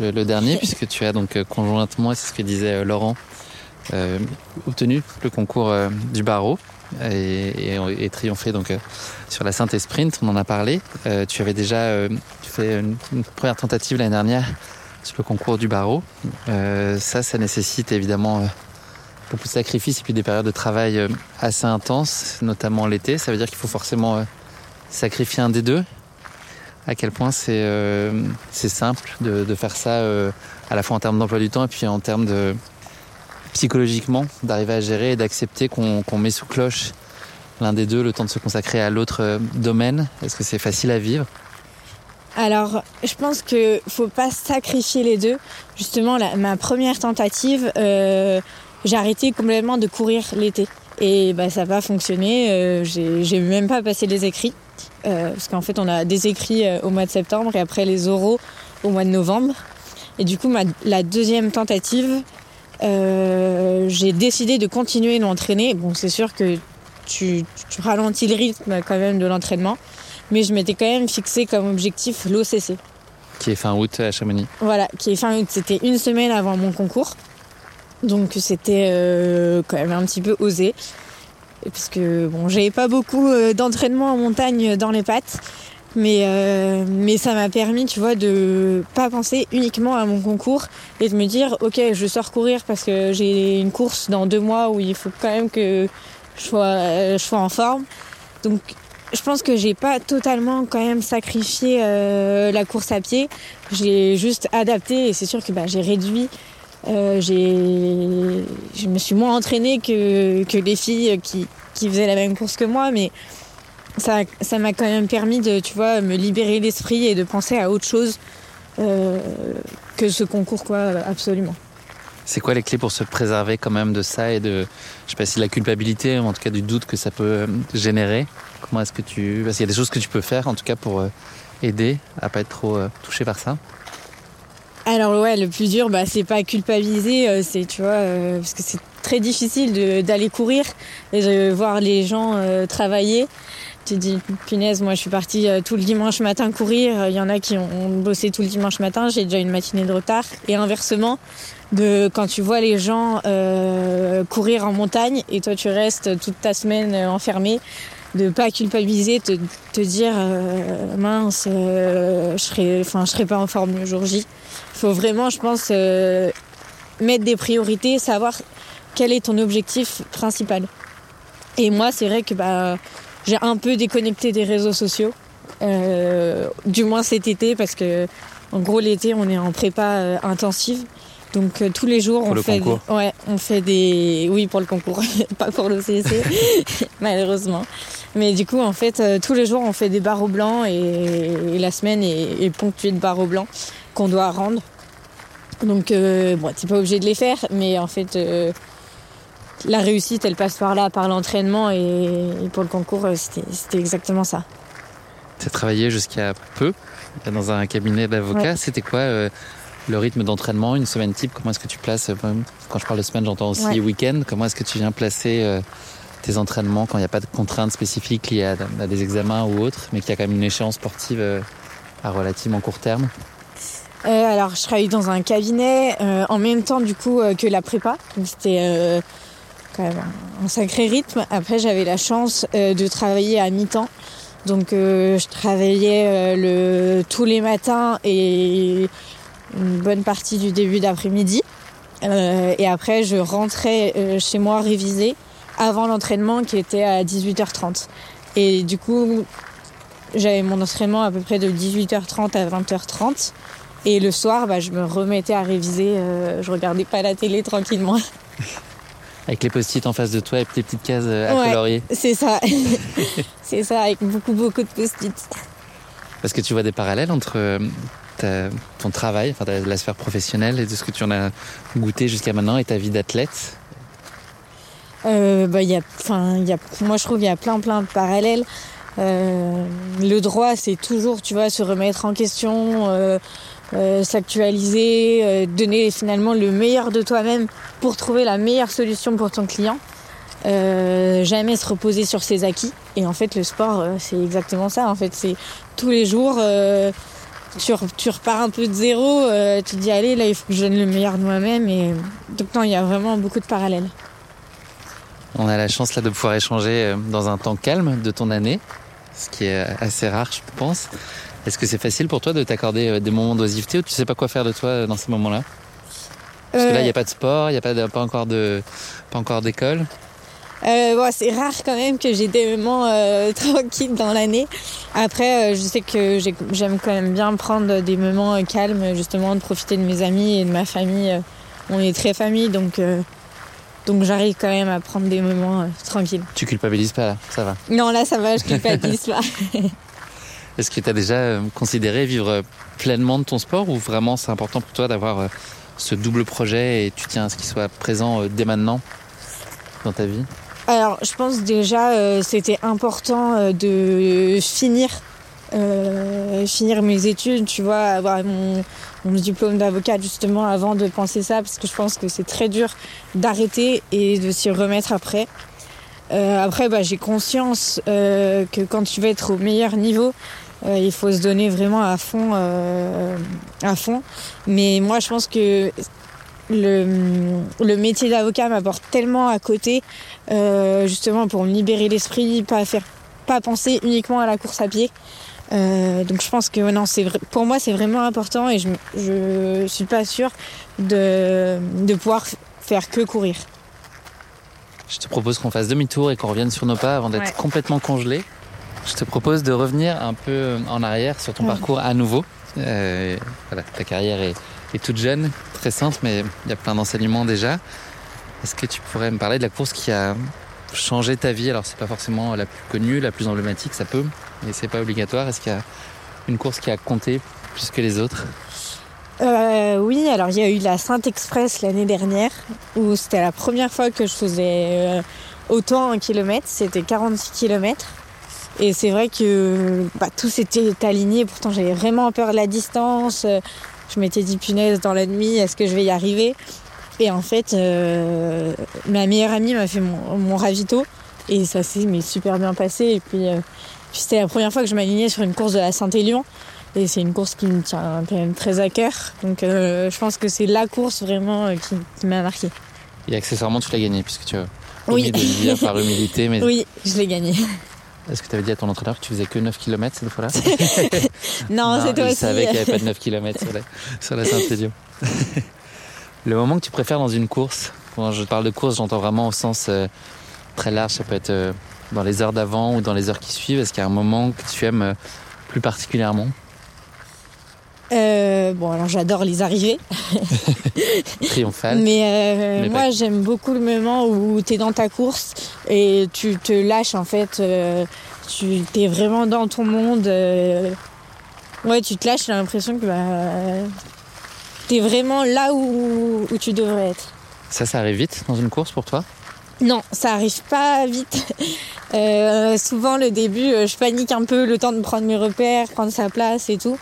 le, le dernier, puisque tu as donc euh, conjointement, c'est ce que disait euh, Laurent, euh, obtenu le concours euh, du barreau et, et, et triomphé donc euh, sur la synthé sprint. On en a parlé. Euh, tu avais déjà euh, fait une, une première tentative l'année dernière sur le concours du barreau. Euh, ça, ça nécessite évidemment euh, beaucoup de sacrifices et puis des périodes de travail euh, assez intenses, notamment l'été. Ça veut dire qu'il faut forcément euh, sacrifier un des deux à quel point c'est euh, simple de, de faire ça euh, à la fois en termes d'emploi du temps et puis en termes de psychologiquement d'arriver à gérer et d'accepter qu'on met sous cloche l'un des deux le temps de se consacrer à l'autre euh, domaine Est-ce que c'est facile à vivre? Alors, je pense que faut pas sacrifier les deux. Justement, ma première tentative, euh, j'ai arrêté complètement de courir l'été. Et bah, ça n'a pas fonctionné. Euh, j'ai même pas passé les écrits. Parce qu'en fait, on a des écrits au mois de septembre et après les oraux au mois de novembre. Et du coup, la deuxième tentative, euh, j'ai décidé de continuer d'entraîner. Bon, c'est sûr que tu, tu ralentis le rythme quand même de l'entraînement. Mais je m'étais quand même fixé comme objectif l'OCC. qui est fin août à Chamonix Voilà, qui est fin août. C'était une semaine avant mon concours. Donc c'était euh, quand même un petit peu osé. Parce que bon, j'avais pas beaucoup euh, d'entraînement en montagne dans les pattes. Mais, euh, mais ça m'a permis, tu vois, de pas penser uniquement à mon concours et de me dire, ok, je sors courir parce que j'ai une course dans deux mois où il faut quand même que je sois, je sois en forme. Donc je pense que j'ai pas totalement quand même sacrifié euh, la course à pied. J'ai juste adapté et c'est sûr que bah, j'ai réduit. Euh, je me suis moins entraînée que, que les filles qui, qui faisaient la même course que moi, mais ça, ça m'a quand même permis de, tu vois, me libérer l'esprit et de penser à autre chose euh, que ce concours, quoi, absolument. C'est quoi les clés pour se préserver quand même de ça et de, je sais pas si de la culpabilité ou en tout cas du doute que ça peut euh, générer? Comment est-ce que tu, parce qu'il y a des choses que tu peux faire en tout cas pour euh, aider à pas être trop touché par ça? Alors ouais, le plus dur, bah, c'est pas culpabiliser, c'est tu vois, euh, parce que c'est très difficile d'aller courir et de voir les gens euh, travailler. Tu te dis, punaise, moi je suis partie euh, tout le dimanche matin courir. Il y en a qui ont, bossé tout le dimanche matin. J'ai déjà une matinée de retard. Et inversement, de quand tu vois les gens euh, courir en montagne et toi tu restes toute ta semaine euh, enfermé, de pas culpabiliser, te, te dire euh, mince, euh, je serai, je serai pas en forme le jour J. Il faut vraiment, je pense, euh, mettre des priorités, savoir quel est ton objectif principal. Et moi, c'est vrai que bah, j'ai un peu déconnecté des réseaux sociaux, euh, du moins cet été, parce que en gros l'été, on est en prépa euh, intensive. Donc euh, tous les jours, Pour on le fait, concours. des- ouais, on fait des, oui pour le concours, pas pour le CC, malheureusement. Mais du coup, en fait, euh, tous les jours, on fait des barreaux blancs et, et la semaine est, est ponctuée de barreaux blancs qu'on doit rendre. Donc, euh, bon, t'es pas obligé de les faire, mais en fait, la réussite, elle passe par là, par l'entraînement et, et pour le concours, euh, c'était exactement ça. Tu as travaillé jusqu'à peu dans un cabinet d'avocat. Ouais. C'était quoi euh, le rythme d'entraînement, une semaine type? Comment est-ce que tu places, euh, quand je parle de semaine, j'entends aussi Ouais. week-end, comment est-ce que tu viens placer euh, tes entraînements quand il n'y a pas de contraintes spécifiques liées à, à des examens ou autres, mais qu'il y a quand même une échéance sportive euh, à relativement court terme? Euh, alors, je travaillais dans un cabinet euh, en même temps du coup euh, que la prépa. C'était euh, un, sacré rythme. Après, j'avais la chance euh, de travailler à mi-temps. Donc, euh, je travaillais euh, tous les matins et une bonne partie du début d'après-midi. Et après, je rentrais chez moi réviser avant l'entraînement qui était à 18h30. Et du coup, j'avais mon entraînement à peu près de 18h30 à 20h30. Et le soir, bah, je me remettais à réviser. euh, je regardais pas la télé tranquillement. Avec les post-it en face de toi et tes petites cases euh, à Ouais. colorier C'est ça. c'est ça, avec beaucoup, beaucoup de post-it. Parce que tu vois des parallèles entre euh, ta- ton travail, enfin la sphère professionnelle et de ce que tu en as goûté jusqu'à maintenant et ta vie d'athlète? Euh, bah, il y a, enfin, il y a, moi, je trouve qu'il y a plein, plein de parallèles. Euh, le droit, c'est toujours, tu vois, se remettre en question, euh, euh, s'actualiser, euh, donner finalement le meilleur de toi-même pour trouver la meilleure solution pour ton client. Euh, jamais se reposer sur ses acquis. Et en fait, le sport, c'est exactement ça. En fait, c'est tous les jours, tu, re- tu repars un peu de zéro. tu te dis, allez, là, il faut que je donne le meilleur de moi-même. Et donc, non, il y a vraiment beaucoup de parallèles. On a la chance là de pouvoir échanger dans un temps calme de ton année, ce qui est assez rare, je pense. Est-ce que c'est facile pour toi de t'accorder euh, des moments d'oisiveté ou tu sais pas quoi faire de toi euh, dans ces moments-là? Parce que là, il n'y a pas de sport, il n'y a pas, de- pas encore de, pas encore d'école. Euh, bon, c'est rare quand même que j'ai des moments euh, tranquilles dans l'année. Après, euh, je sais que j'ai- j'aime quand même bien prendre des moments euh, calmes, justement, de profiter de mes amis et de ma famille. Euh, On est très famille, donc, euh, donc j'arrive quand même à prendre des moments euh, tranquilles. Tu culpabilises pas là, ça va. Non, là, ça va, je culpabilise pas. Est-ce que tu as déjà euh, considéré vivre euh, pleinement de ton sport ou vraiment c'est important pour toi d'avoir euh, ce double projet et tu tiens à ce qu'il soit présent dès maintenant dans ta vie? Alors, je pense déjà, euh, c'était important de finir, finir mes études, tu vois, avoir mon, diplôme d'avocat justement avant de penser ça, parce que je pense que c'est très dur d'arrêter et de s'y remettre après. Après, bah, j'ai conscience que quand tu veux être au meilleur niveau, euh, il faut se donner vraiment à fond, euh, à fond. Mais moi, je pense que le, le métier d'avocat m'apporte tellement à côté euh, justement pour me libérer l'esprit, pas faire, pas penser uniquement à la course à pied. Euh, donc je pense que non, c'est pour moi c'est vraiment important et je, je suis pas sûre de, de pouvoir faire que courir. Je te propose qu'on fasse demi-tour et qu'on revienne sur nos pas avant d'être Ouais. complètement congelé. Je te propose de revenir un peu en arrière sur ton Ouais. parcours à nouveau. Euh, voilà, ta carrière est, est toute jeune, très simple, mais il y a plein d'enseignements déjà. Est-ce que tu pourrais me parler de la course qui a changé ta vie? Alors c'est pas forcément la plus connue, la plus emblématique, ça peut, mais c'est pas obligatoire. Est-ce qu'il y a une course qui a compté plus que les autres? Euh, oui, alors il y a eu la Sainte-Express l'année dernière où c'était la première fois que je faisais euh, autant en kilomètres, c'était 46 kilomètres. Et c'est vrai que bah, tout s'était aligné, pourtant j'avais vraiment peur de la distance. euh, je m'étais dit punaise dans la nuit, est-ce que je vais y arriver? Et en fait, euh, ma meilleure amie m'a fait mon, mon ravito et ça s'est super bien passé. Et puis, euh, puis c'était la première fois que je m'alignais sur une course de la Saint-Élion. Et c'est une course qui me tient quand même très à cœur. Donc euh, je pense que c'est la course vraiment qui, qui m'a marqué. Et accessoirement, tu l'as gagné puisque tu as Oui. de par humilité. Mais Oui, je l'ai gagné. Est-ce que tu avais dit à ton entraîneur que tu faisais que 9 km cette fois-là Non, c'est toi il aussi. savait qu'il n'y avait pas de 9 km sur la, sur la Saint-Élion. le moment que tu préfères dans une course, quand je parle de course, j'entends vraiment au sens euh, très large. Ça peut être euh, dans les heures d'avant ou dans les heures qui suivent. Est-ce qu'il y a un moment que tu aimes euh, plus particulièrement? Euh, bon, alors j'adore les arrivées. Triomphal Mais, euh, Mais moi, j'aime beaucoup le moment où tu es dans ta course et tu te lâches en fait. euh, tu es vraiment dans ton monde. euh, ouais, tu te lâches, j'ai l'impression que bah, tu es vraiment là où, où tu devrais être. Ça, ça arrive vite dans une course pour toi? Non, ça arrive pas vite. Euh, souvent, le début, euh, je panique un peu, le temps de prendre mes repères, prendre sa place et tout.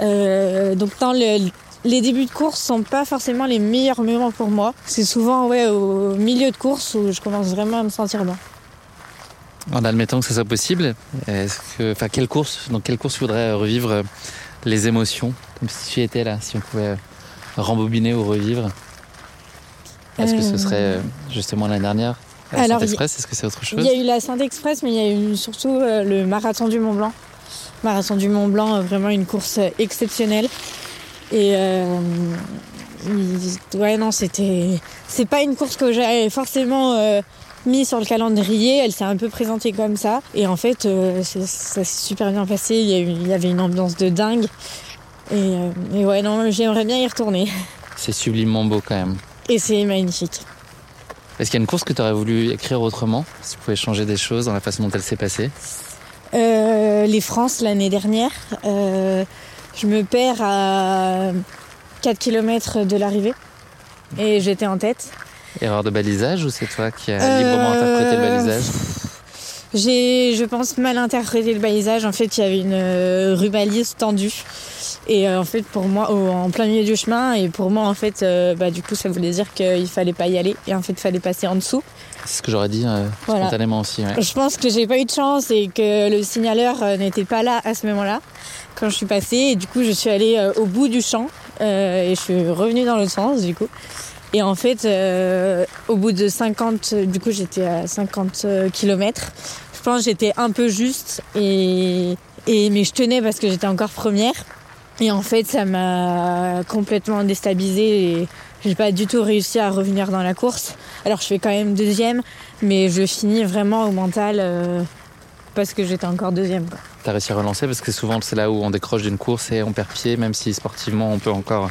Euh, donc, dans le, les débuts de course sont pas forcément les meilleurs moments pour moi. C'est souvent ouais, au milieu de course où je commence vraiment à me sentir bien. En admettant que ça soit possible, est-ce que, enfin, quelle course, dans quelle course tu voudrais revivre les émotions, comme si tu y étais là, si on pouvait rembobiner ou revivre Est-ce que ce Euh, serait euh, justement l'année dernière? La Alors, Saint-Express Est-ce que c'est autre chose Il y a eu la Saint-Express, mais il y a eu surtout le marathon du Mont Blanc. Marathon du Mont Blanc, euh, vraiment une course euh, exceptionnelle. Et euh, ouais, non, c'était. C'est pas une course que j'avais forcément euh, mis sur le calendrier. Elle s'est un peu présentée comme ça. Et en fait, euh, ça s'est super bien passé. Il y, a eu- il y avait une ambiance de dingue. Et, euh, et ouais, non, j'aimerais bien y retourner. C'est sublimement beau quand même. Et c'est magnifique. Est-ce qu'il y a une course que tu aurais voulu écrire autrement? Si tu pouvais changer des choses dans la façon dont elle s'est passée? Euh, les France l'année dernière. Euh, je me perds à 4 km de l'arrivée et j'étais en tête. Erreur de balisage ou c'est toi qui as Euh, librement interprété le balisage J'ai, je pense, mal interprété le balisage. En fait, il y avait une euh, rubalise tendue. Et euh, en fait, pour moi, en plein milieu du chemin, et pour moi, en fait, euh, bah, du coup, ça voulait dire qu'il fallait pas y aller. Et en fait, il fallait passer en dessous. C'est ce que j'aurais dit euh, Voilà. spontanément aussi. ouais. Je pense que j'ai pas eu de chance et que le signaleur euh, n'était pas là à ce moment-là quand je suis passée et du coup je suis allée euh, au bout du champ euh, et je suis revenue dans l'autre sens du coup. Et en fait euh, au bout de 50 du coup j'étais à 50 km. Je pense que j'étais un peu juste et et mais je tenais parce que j'étais encore première. Et en fait, ça m'a complètement déstabilisée et j'ai pas du tout réussi à revenir dans la course. Alors, je fais quand même deuxième, mais je finis vraiment au mental euh, parce que j'étais encore deuxième. T'as réussi à relancer parce que souvent c'est là où on décroche d'une course et on perd pied, même si sportivement on peut encore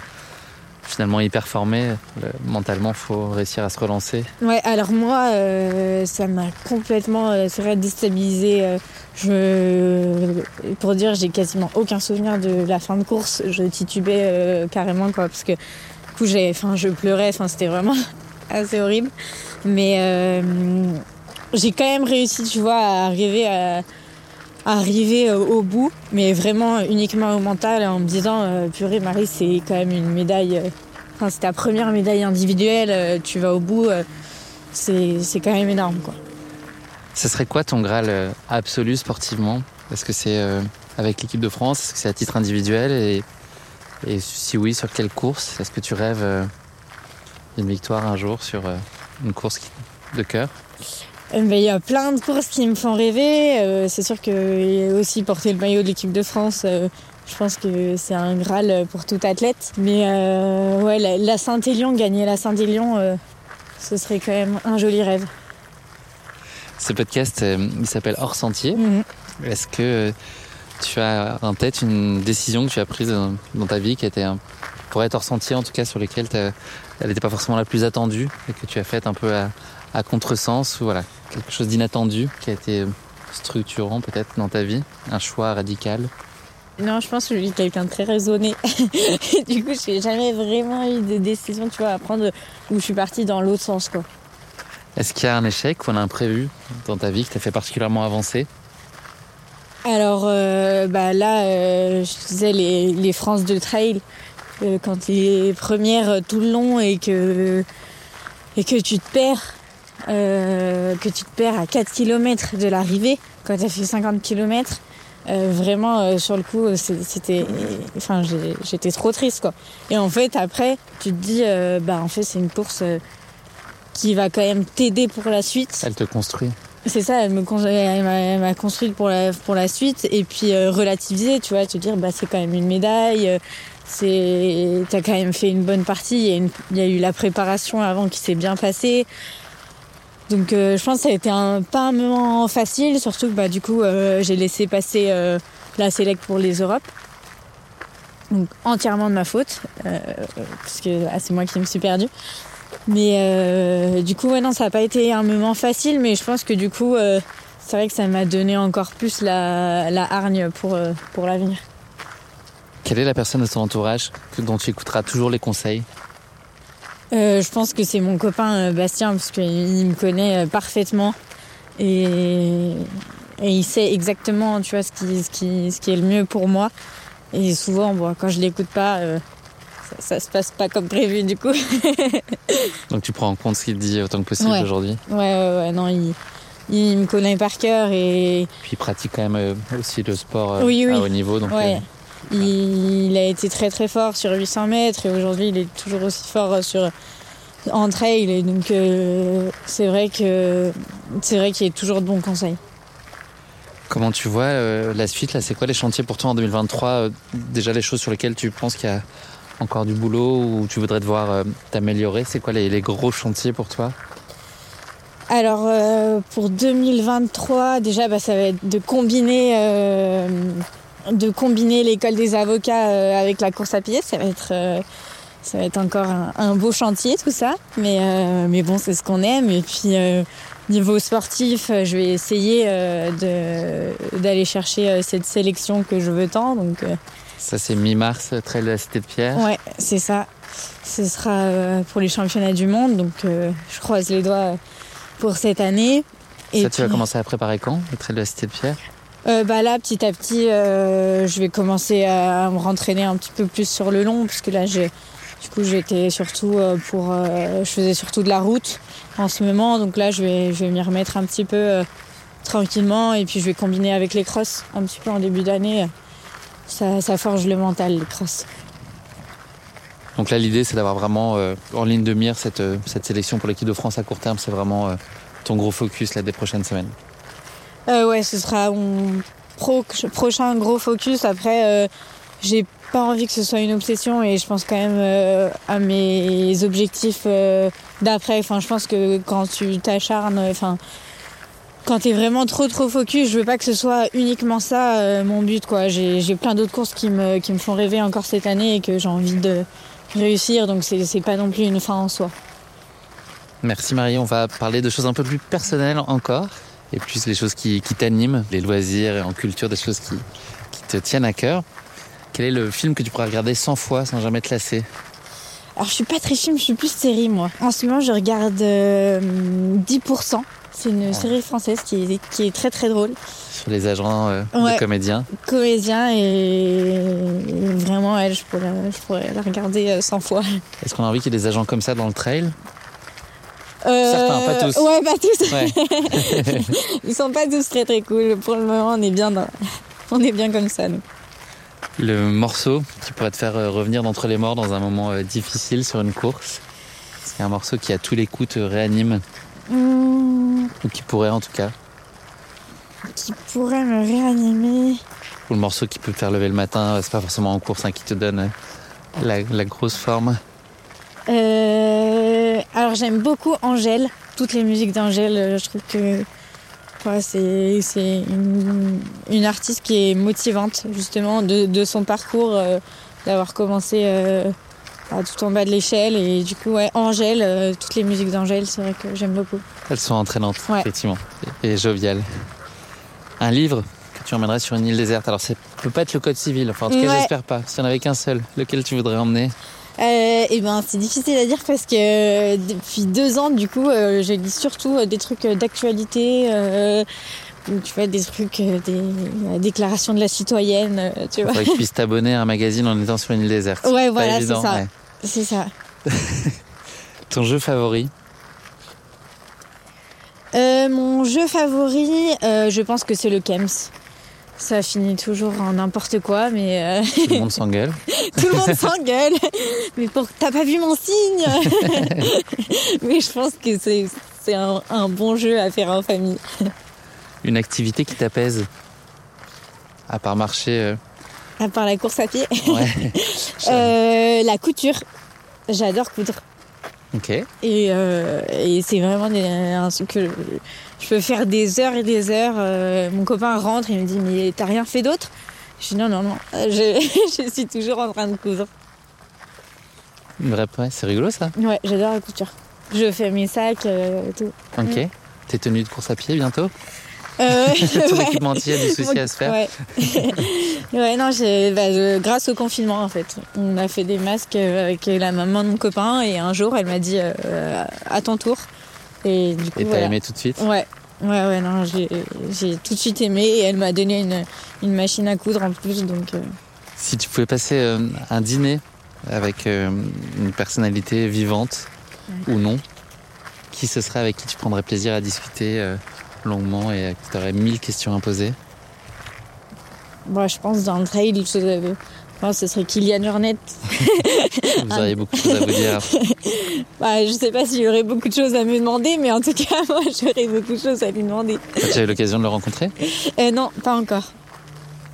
finalement y performer. Le- mentalement, faut réussir à se relancer. Ouais, alors moi, euh, ça m'a complètement, euh, déstabilisée. euh, je, pour dire, j'ai quasiment aucun souvenir de la fin de course. Je titubais carrément, quoi, parce que du coup, j'ai, je pleurais. C'était vraiment assez horrible. Mais j'ai quand même réussi, tu vois, à arriver à arriver euh, au bout, mais vraiment uniquement au mental, en me disant, euh, purée, Marie, c'est quand même une médaille. euh, Enfin, c'est ta première médaille individuelle, tu vas au bout, c'est quand même énorme. Quoi. Ce serait quoi ton Graal absolu sportivement? Est-ce que c'est avec l'équipe de France? Est-ce que c'est à titre individuel? Et, et si oui, sur quelle course? Est-ce que tu rêves d'une victoire un jour sur une course de cœur? Euh, ben, Il y a plein de courses qui me font rêver. euh, c'est sûr que aussi porter le maillot de l'équipe de France, euh, je pense que c'est un Graal pour tout athlète. Mais euh, ouais, la, la Saint-Élion, gagner la Saint-Élion, euh, ce serait quand même un joli rêve. Ce podcast, euh, il s'appelle Hors Sentier. Mhm. Est-ce que tu as en tête une décision que tu as prise dans, dans ta vie qui était un, pour être hors sentier, en tout cas sur lesquelles t'as- elle n'était pas forcément la plus attendue et que tu as faite un peu à, à contresens ou voilà quelque chose d'inattendu qui a été structurant peut-être dans ta vie, un choix radical? Non, je pense que je suis quelqu'un de très raisonné. Du coup, j'ai jamais vraiment eu de décision, tu vois, à prendre où je suis partie dans l'autre sens, quoi. Est-ce qu'il y a un échec ou un imprévu dans ta vie qui t'a fait particulièrement avancer? Alors euh, bah là, euh, je disais les, les France de trail. Euh, quand t'es première euh, tout le long et que, et que tu te perds, euh, que tu te perds à 4 km de l'arrivée, quand t'as fait 50 km, euh, vraiment euh, sur le coup euh, c'était enfin j'étais trop triste quoi. Et en fait après tu te dis euh, bah en fait c'est une course euh, qui va quand même t'aider pour la suite. Elle te construit. c'est ça elle me elle m'a construite pour la pour la suite. Et puis euh, relativiser tu vois te dire bah c'est quand même une médaille euh, c'est t'as quand même fait une bonne partie. Il y a, une- il y a eu la préparation avant qui s'est bien passée donc euh, je pense que ça a été un, pas un moment facile, surtout que bah, du coup euh, j'ai laissé passer euh, la Select pour les Europes. Donc entièrement de ma faute, euh, parce que ah, c'est moi qui me suis perdue. Mais du coup ouais, non ça n'a pas été un moment facile, mais je pense que du coup c'est vrai que ça m'a donné encore plus la, la hargne pour, pour l'avenir. Quelle est la personne de ton entourage dont tu écouteras toujours les conseils? Euh, je pense que c'est mon copain euh, Bastien parce qu'il me connaît euh, parfaitement et, et il sait exactement tu vois ce qui, ce qui, ce qui est le mieux pour moi et souvent bon, quand je l'écoute pas euh, ça, ça se passe pas comme prévu du coup ouais Donc tu prends en compte ce qu'il dit autant que possible Ouais. aujourd'hui. ouais ouais non il, il me connaît par cœur et Puis il pratique quand même aussi le sport Oui, oui. à haut niveau. Donc, Ouais. Euh, Il, a été très très fort sur 800 mètres et aujourd'hui il est toujours aussi fort sur en trail. Et donc euh, c'est vrai que c'est vrai qu'il y a toujours de bons conseils. comment tu vois euh, la suite là? C'est quoi les chantiers pour toi en 2023 euh, Déjà les choses sur lesquelles tu penses qu'il y a encore du boulot ou tu voudrais devoir euh, t'améliorer? C'est quoi les, les gros chantiers pour toi? Alors euh, pour 2023 déjà bah, ça va être de combiner euh, de combiner l'école des avocats euh, avec la course à pied, ça va être euh, ça va être encore un, un beau chantier tout ça, mais euh, mais bon c'est ce qu'on aime. Et puis niveau sportif je vais essayer d'aller chercher cette sélection que je veux tant. Donc Ça c'est mi-mars, Trail de la Cité de Pierre. ouais c'est ça, ce sera pour les championnats du monde. Donc je croise les doigts pour cette année. Ça tu vas commencer à préparer quand Le Trail de la Cité de Pierre? Euh, bah là, petit à petit, euh, je vais commencer à me rentraîner un petit peu plus sur le long, parce que là, j'ai, du coup, j'étais surtout euh, pour, je faisais surtout de la route en ce moment, donc là, je vais, m'y remettre un petit peu tranquillement, et puis je vais combiner avec les crosses un petit peu en début d'année. Ça, forge le mental, les crosses. Donc là l'idée c'est d'avoir vraiment en ligne de mire cette, cette sélection pour l'équipe de France à court terme. C'est vraiment ton gros focus là des prochaines semaines. Euh, ouais, ce sera mon pro- prochain gros focus. Après, euh, j'ai pas envie que ce soit une obsession et je pense quand même euh, à mes objectifs euh, d'après. Enfin, je pense que quand tu t'acharnes, enfin, quand t'es vraiment trop trop focus, je veux pas que ce soit uniquement ça euh, mon but. quoi. J'ai plein d'autres courses qui me, qui me font rêver encore cette année et que j'ai envie de réussir. Donc c'est pas non plus une fin en soi. Merci Marie, on va parler de choses un peu plus personnelles encore, et plus les choses qui, qui t'animent, les loisirs et en culture, des choses qui, qui te tiennent à cœur. Quel est le film que tu pourras regarder 100 fois sans jamais te lasser? Alors je suis pas très film, je suis plus série moi. En ce moment je regarde euh, 10%. C'est une série française qui est, qui est très très drôle. sur les agents euh, Ouais. de comédiens Comédien et vraiment elle, je pourrais, je pourrais la regarder euh, 100 fois. Est-ce qu'on a envie qu'il y ait des agents comme ça dans le trail? Euh, Certains, pas tous. Ouais, pas tous. Ouais. Ils sont pas tous très très cool. Pour le moment on est bien dans... On est bien comme ça nous. Le morceau qui pourrait te faire euh, revenir d'entre les morts dans un moment euh, difficile sur une course. C'est un morceau qui à tous les coups te réanime, Hum, ou qui pourrait en tout cas. qui pourrait me réanimer. Ou le morceau qui peut te faire lever le matin, c'est pas forcément en course hein, qui te donne la, la grosse forme. Euh, alors j'aime beaucoup Angèle, toutes les musiques d'Angèle, euh, je trouve que ouais, c'est c'est une, une artiste qui est motivante justement de, de son parcours, euh, d'avoir commencé euh, à tout en bas de l'échelle et du coup ouais, Angèle, toutes les musiques d'Angèle, c'est vrai que j'aime beaucoup. Elles sont entraînantes, Ouais. effectivement, et, et joviales. Un livre que tu emmènerais sur une île déserte. Alors, ça peut pas être le code civil, enfin, en tout cas, Ouais. j'espère pas. S'il y en avait qu'un seul, lequel tu voudrais emmener? Euh, et ben c'est difficile à dire parce que euh, depuis deux ans du coup euh, je lis surtout euh, des trucs euh, d'actualité, euh, tu vois, des trucs, des, la déclaration de la citoyenne, tu vois. Faudrait que tu puisses t'abonner à un magazine en étant sur une île déserte. Ouais, voilà, c'est ça. ouais. C'est ça. Ton jeu favori Euh, mon jeu favori, euh, je pense que c'est le Kems. Ça finit toujours en n'importe quoi, mais euh, Tout le monde s'engueule. tout le monde s'engueule. Mais pour t'as pas vu mon signe? Mais je pense que c'est c'est un, un bon jeu à faire en famille. Une activité qui t'apaise? À part marcher. euh, À part la course à pied, Ouais. Euh, la couture. J'adore coudre. ok. Et, euh, et c'est vraiment un truc que je peux faire des heures et des heures. Euh, mon copain rentre et me dit Mais t'as rien fait d'autre? Je dis Non, non, non. Je, je suis toujours en train de coudre. Vraie ouais, c'est rigolo ça. Ouais, j'adore la couture. Je fais mes sacs, euh, tout. Ok. T'es tenu de course à pied bientôt? Euh, Ton ouais. équipementier a des soucis à se faire Ouais, ouais non, bah, je- grâce au confinement en fait. On a fait des masques euh, avec la maman de mon copain et un jour elle m'a dit euh, à ton tour. Et du coup, Et t'as voilà. aimé tout de suite Ouais, ouais, ouais, non, j'ai, j'ai tout de suite aimé et elle m'a donné une, une machine à coudre en plus, donc euh, Si tu pouvais passer euh, un dîner avec euh, une personnalité vivante ou non, qui ce serait avec qui tu prendrais plaisir à discuter euh, longuement et à qui tu aurais mille questions à poser? Moi je pense dans le trail, moi, ce serait Kylian Jornet. Vous auriez beaucoup de choses à vous dire. Bah, je sais pas s'il y aurait beaucoup de choses à me demander, mais en tout cas, moi j'aurais beaucoup de choses à lui demander. T'as déjà eu l'occasion de le rencontrer? Euh, non, pas encore,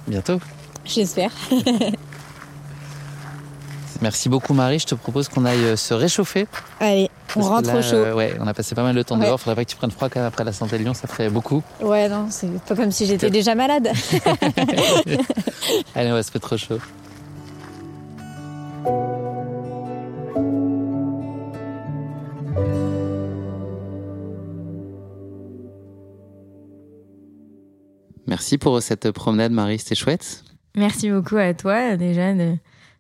Bientôt? j'espère. Merci beaucoup Marie, je te propose qu'on aille euh, se réchauffer. Allez, on Parce rentre là, au chaud. euh, ouais, on a passé pas mal de temps Ouais. dehors, faudrait pas que tu prennes froid quand même après la Saint-Élion, ça ferait beaucoup. Ouais, non, c'est pas comme si j'étais déjà malade. Allez, on va se mettre au chaud. Merci pour cette promenade, Marie, c'était chouette. Merci beaucoup à toi déjà de,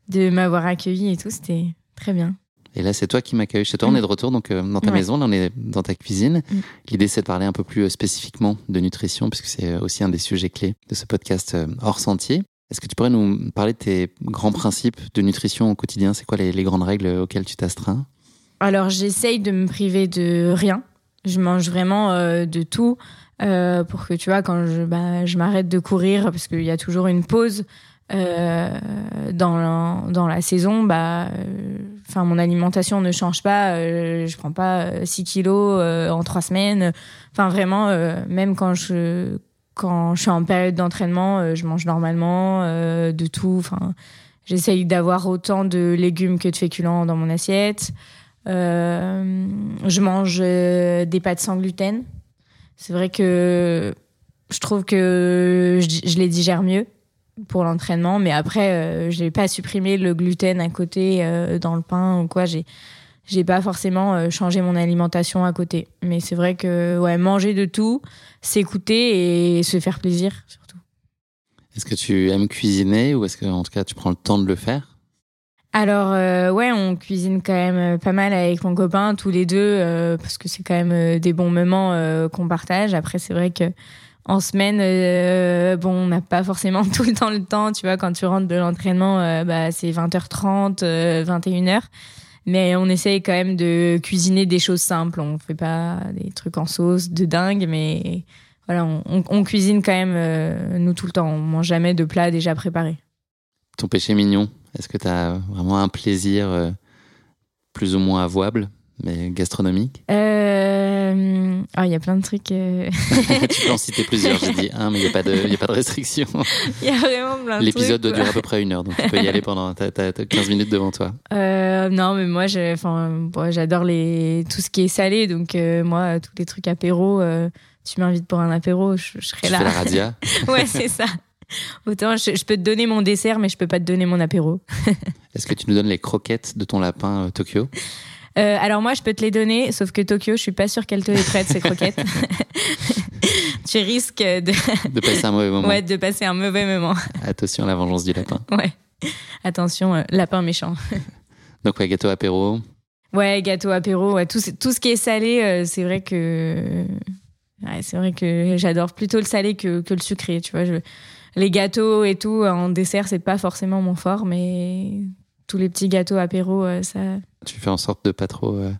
de m'avoir accueilli et tout, c'était très bien. Et là, c'est toi qui m'accueilles chez toi. On Mm. est de retour donc euh, dans ta Ouais. maison. Là, on est dans ta cuisine. Mm. L'idée, c'est de parler un peu plus euh, spécifiquement de nutrition, puisque c'est euh, aussi un des sujets clés de ce podcast euh, hors sentier. Est-ce que tu pourrais nous parler de tes grands principes de nutrition au quotidien? C'est quoi les, les grandes règles auxquelles tu t'astreins? Alors j'essaye de me priver de rien. Je mange vraiment de tout euh, pour que tu vois quand je, bah, je m'arrête de courir parce qu'il y a toujours une pause euh, dans, la, dans la saison. Bah, euh, enfin mon alimentation ne change pas. Je prends pas 6 kilos en trois semaines. Enfin vraiment même quand je quand je suis en période d'entraînement, je mange normalement de tout. Enfin j'essaye d'avoir autant de légumes que de féculents dans mon assiette. Je mange des pâtes sans gluten. C'est vrai que je trouve que je, je les digère mieux pour l'entraînement, mais après, euh, j'ai pas supprimé le gluten à côté euh, dans le pain ou quoi. J'ai j'ai pas forcément euh, changé mon alimentation à côté. Mais c'est vrai que ouais, manger de tout, s'écouter et se faire plaisir surtout. Est-ce que tu aimes cuisiner ou est-ce que, en tout cas, tu prends le temps de le faire? Alors euh, ouais, on cuisine quand même euh, pas mal avec mon copain, tous les deux, euh, parce que c'est quand même euh, des bons moments euh, qu'on partage. Après, c'est vrai que en semaine, euh, bon, on n'a pas forcément tout le temps le temps. Tu vois, quand tu rentres de l'entraînement, bah, c'est 20h30, euh, 21h. Mais on essaye quand même de cuisiner des choses simples. On fait pas des trucs en sauce de dingue, mais voilà, on, on- on cuisine quand même nous tout le temps. On mange jamais de plats déjà préparés. Ton péché mignon, est-ce que tu as vraiment un plaisir euh, plus ou moins avouable, mais gastronomique? Euh, ah, il y a plein de trucs. euh, Tu peux en citer plusieurs, j'ai dit un, mais il n'y a, a pas de restriction. Il y a vraiment plein de L'épisode doit durer à peu près une heure, donc tu peux y aller pendant t'as- t'as- t'as 15 minutes devant toi. Euh, non, mais moi, j'ai- enfin, bon, j'adore les tout ce qui est salé, donc euh, moi, tous les trucs apéro. tu m'invites pour un apéro, je, je serai Tu fais la là. radia? ouais, c'est ça. Autant je, je peux te donner mon dessert, mais je peux pas te donner mon apéro. Est-ce que tu nous donnes les croquettes de ton lapin euh, Tokyo? Euh, alors moi, je peux te les donner, sauf que Tokyo, je suis pas sûre qu'elle te les prête ces croquettes. tu risques de, De passer un mauvais moment. ouais, de passer un mauvais moment. Attention à la vengeance du lapin. Ouais. Attention, euh, lapin méchant. Donc ouais, gâteau apéro. Ouais, gâteau apéro, ouais, tout, ce- tout ce qui est salé, euh, c'est vrai que Ouais, c'est vrai que j'adore plutôt le salé que, que le sucré, tu vois. Je, les gâteaux et tout en dessert, c'est pas forcément mon fort, mais tous les petits gâteaux apéro, euh, ça. Tu fais en sorte de pas trop euh,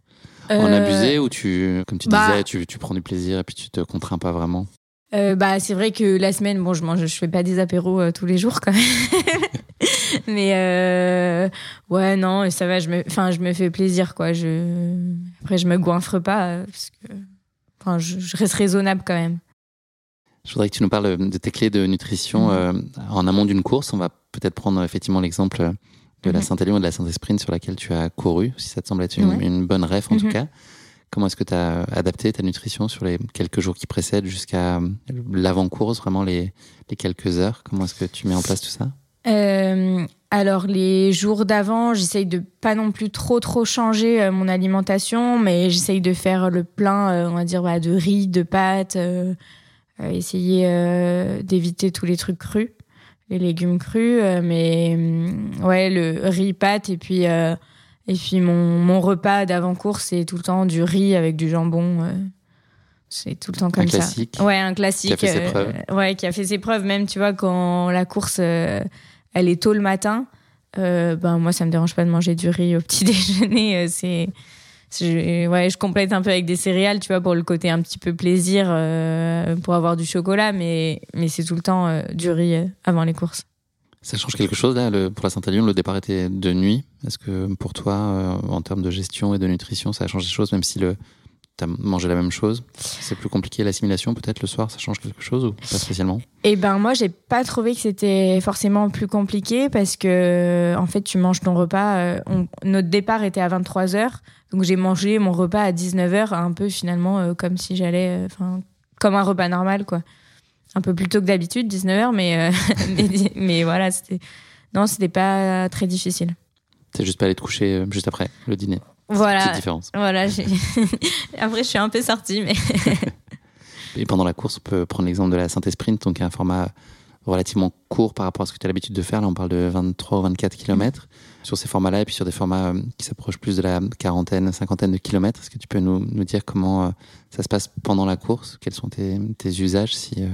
en Euh, abuser ou tu, comme tu bah- disais, tu, tu prends du plaisir et puis tu te contrains pas vraiment? Euh, bah, c'est vrai que la semaine, bon, je mange, je fais pas des apéros tous les jours quand même. Mais ouais, non, ça va. Je me, enfin, je me fais plaisir, quoi. Je, après, je me goinfre pas parce que, enfin, je, je reste raisonnable quand même. Je voudrais que tu nous parles de tes clés de nutrition Mhm. euh, en amont d'une course. On va peut-être prendre euh, effectivement l'exemple de la Mhm. Saint-Élion et de la Saint-Sprint sur laquelle tu as couru, si ça te semble être une, Ouais. une bonne ref en tout Mhm. cas. Comment est-ce que tu as adapté ta nutrition sur les quelques jours qui précèdent jusqu'à euh, l'avant-course, vraiment les, les quelques heures? Comment est-ce que tu mets en place tout ça? Euh, alors les jours d'avant, j'essaye de pas non plus trop trop changer euh, mon alimentation, mais j'essaye de faire le plein, euh, on va dire, voilà, de riz, de pâtes, euh, euh, essayer euh, d'éviter tous les trucs crus, les légumes crus, euh, mais hum, ouais, le riz, pâtes et puis euh, et puis mon, mon repas d'avant course c'est tout le temps du riz avec du jambon. euh, c'est tout le temps comme ça. classique Ouais, un classique. Qui a fait ses euh, preuves. ouais, qui a fait ses preuves. Même, tu vois, quand la course, euh, elle est tôt le matin, euh, ben moi, ça me dérange pas de manger du riz au petit déjeuner. euh, c'est, c'est- ouais, je complète un peu avec des céréales, tu vois, pour le côté un petit peu plaisir, euh, pour avoir du chocolat, mais mais c'est tout le temps euh, du riz euh, avant les courses. Ça change quelque chose là le- pour la Saint-Élion Le départ était de nuit. Est-ce que pour toi, euh, en termes de gestion et de nutrition, ça a changé des choses, même si le T'as mangé la même chose? C'est plus compliqué l'assimilation peut-être le soir Ça change quelque chose ou pas spécialement? Eh ben moi j'ai pas trouvé que c'était forcément plus compliqué parce que en fait tu manges ton repas. on- notre départ était à 23 h donc j'ai mangé mon repas à 19 h un peu finalement euh, comme si j'allais, euh, enfin comme un repas normal quoi. Un peu plus tôt que d'habitude 19 h mais, euh, mais mais voilà c'était non c'était pas très difficile. T'es juste pas allé te coucher juste après le dîner Voilà Petite différence. voilà après je suis un peu sortie mais Et pendant la course, on peut prendre l'exemple de la synthèse sprint, donc un format relativement court par rapport à ce que tu as l'habitude de faire. Là, on parle de 23 ou 24 km sur ces formats-là, et puis sur des formats euh, qui s'approchent plus de la quarantaine, cinquantaine de kilomètres. Est-ce que tu peux nous, nous dire comment euh, ça se passe pendant la course? Quels sont tes, tes usages si, euh,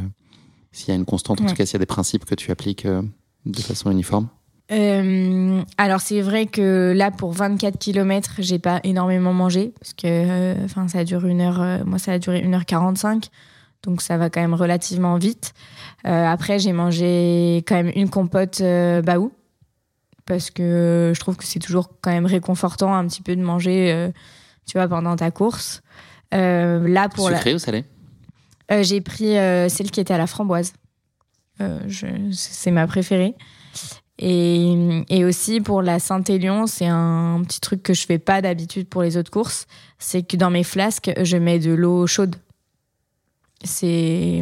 S'il y a une constante, en Ouais. tout cas, s'il y a des principes que tu appliques euh, de façon uniforme? Euh, alors c'est vrai que là pour 24 km j'ai pas énormément mangé parce que euh, enfin ça dure une heure euh, moi ça a duré 1h45 donc ça va quand même relativement vite Euh, après j'ai mangé quand même une compote euh, baou parce que je trouve que c'est toujours quand même réconfortant un petit peu de manger euh, tu vois pendant ta course Euh, là pour la Sucré ou salé? Euh, j'ai pris euh, celle qui était à la framboise. Euh, je- c'est ma préférée. Et, et aussi pour la Saint-Élion, c'est un petit truc que je fais pas d'habitude pour les autres courses, c'est que dans mes flasques, je mets de l'eau chaude. C'est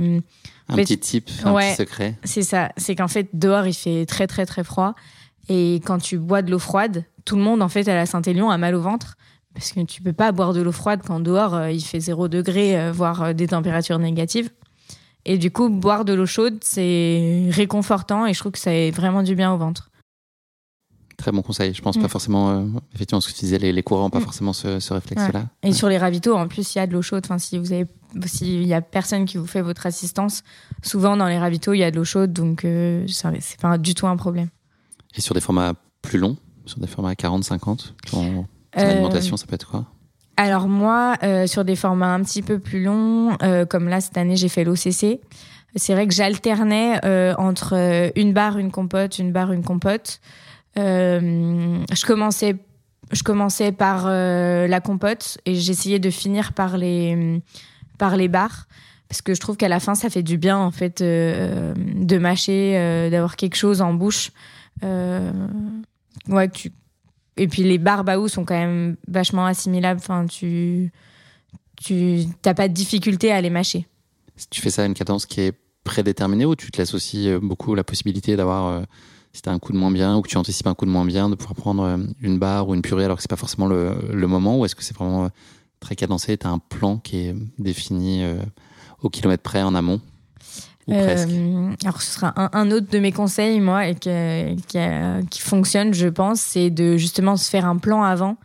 Un Mais- petit type, un Ouais. petit secret c'est ça, c'est qu'en fait dehors il fait très très très froid et quand tu bois de l'eau froide, tout le monde en fait à la Saint-Élion a mal au ventre parce que tu peux pas boire de l'eau froide quand dehors euh, il fait 0 degré euh, voire euh, des températures négatives. Et du coup boire de l'eau chaude c'est réconfortant et je trouve que ça fait vraiment du bien au ventre. Très bon conseil. Je pense Mm. pas forcément, euh, effectivement, ce que tu disais, les, les courants n'ont pas Mm. forcément ce, ce réflexe-là. Et sur les ravitaux en plus il y a de l'eau chaude. Enfin si vous avez s'il y a personne qui vous fait votre assistance, souvent dans les ravitaux il y a de l'eau chaude donc c'est pas du tout un problème. Et sur des formats plus longs, sur des formats 40-50, ton, ton Euh, alimentation, ça peut être quoi? Alors moi, euh, sur des formats un petit peu plus longs, euh, comme là cette année j'ai fait l'OCC, c'est vrai que j'alternais euh, entre une barre, une compote, une barre, une compote. Je commençais, je commençais par la compote et j'essayais de finir par les par les barres parce que je trouve qu'à la fin ça fait du bien en fait de mâcher, d'avoir quelque chose en bouche. Euh, ouais, tu et puis les barres Baou sont quand même vachement assimilables. Enfin, tu tu t'as pas de difficulté à les mâcher. Tu fais ça à une cadence qui est prédéterminée ou tu te laisses aussi euh, beaucoup la possibilité d'avoir, euh, si tu as un coup de moins bien ou que tu anticipes un coup de moins bien, de pouvoir prendre euh, une barre ou une purée alors que c'est pas forcément le, moment ou est-ce que c'est vraiment très cadencé Tu as un plan qui est défini au kilomètre près en amont? Euh, alors ce sera un, autre de mes conseils, moi, et qui, fonctionne, je pense, c'est de justement se faire un plan avant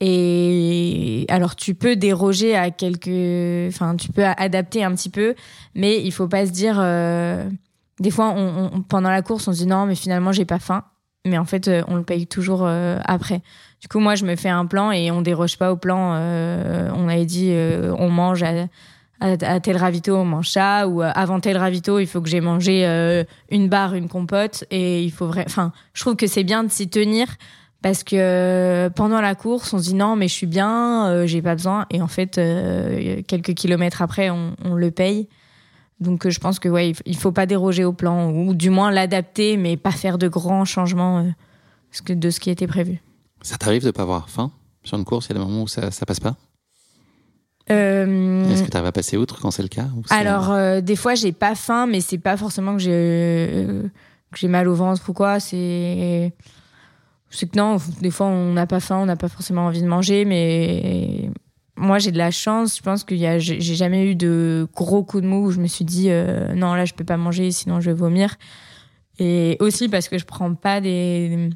Et alors, tu peux déroger à quelques. Enfin, tu peux adapter un petit peu, mais il faut pas se dire. euh, Des fois, on, on- pendant la course, on se dit non, mais finalement, j'ai pas faim. Mais en fait, euh, on le paye toujours euh, après. Du coup, moi, je me fais un plan et on déroge pas au plan. On avait dit, on mange à, à, tel ravito, on mange ça. Ou euh, avant tel ravito, il faut que j'ai mangé euh, une barre, une compote. Et il faut vrai. Enfin, je trouve que c'est bien de s'y tenir parce que euh, pendant la course, on se dit non, mais je suis bien, j'ai pas besoin. Et en fait, quelques kilomètres après, on, le paye. Donc, je pense que ouais, il faut pas déroger au plan ou du moins l'adapter, mais pas faire de grands changements de ce qui était prévu. Ça t'arrive de pas avoir faim sur une course? Il y a des moments où ça, ça passe pas? Euh, Est-ce que tu arrives à passer outre quand c'est le cas Alors, euh, des fois, j'ai pas faim, mais c'est pas forcément que j'ai euh, que j'ai mal au ventre ou quoi. C'est c'est que non, des fois, on n'a pas faim, on n'a pas forcément envie de manger, mais moi, j'ai de la chance. Je pense que a- j'ai jamais eu de gros coups de mou où je me suis dit non, là, je peux pas manger, sinon je vais vomir. Et aussi parce que je prends pas des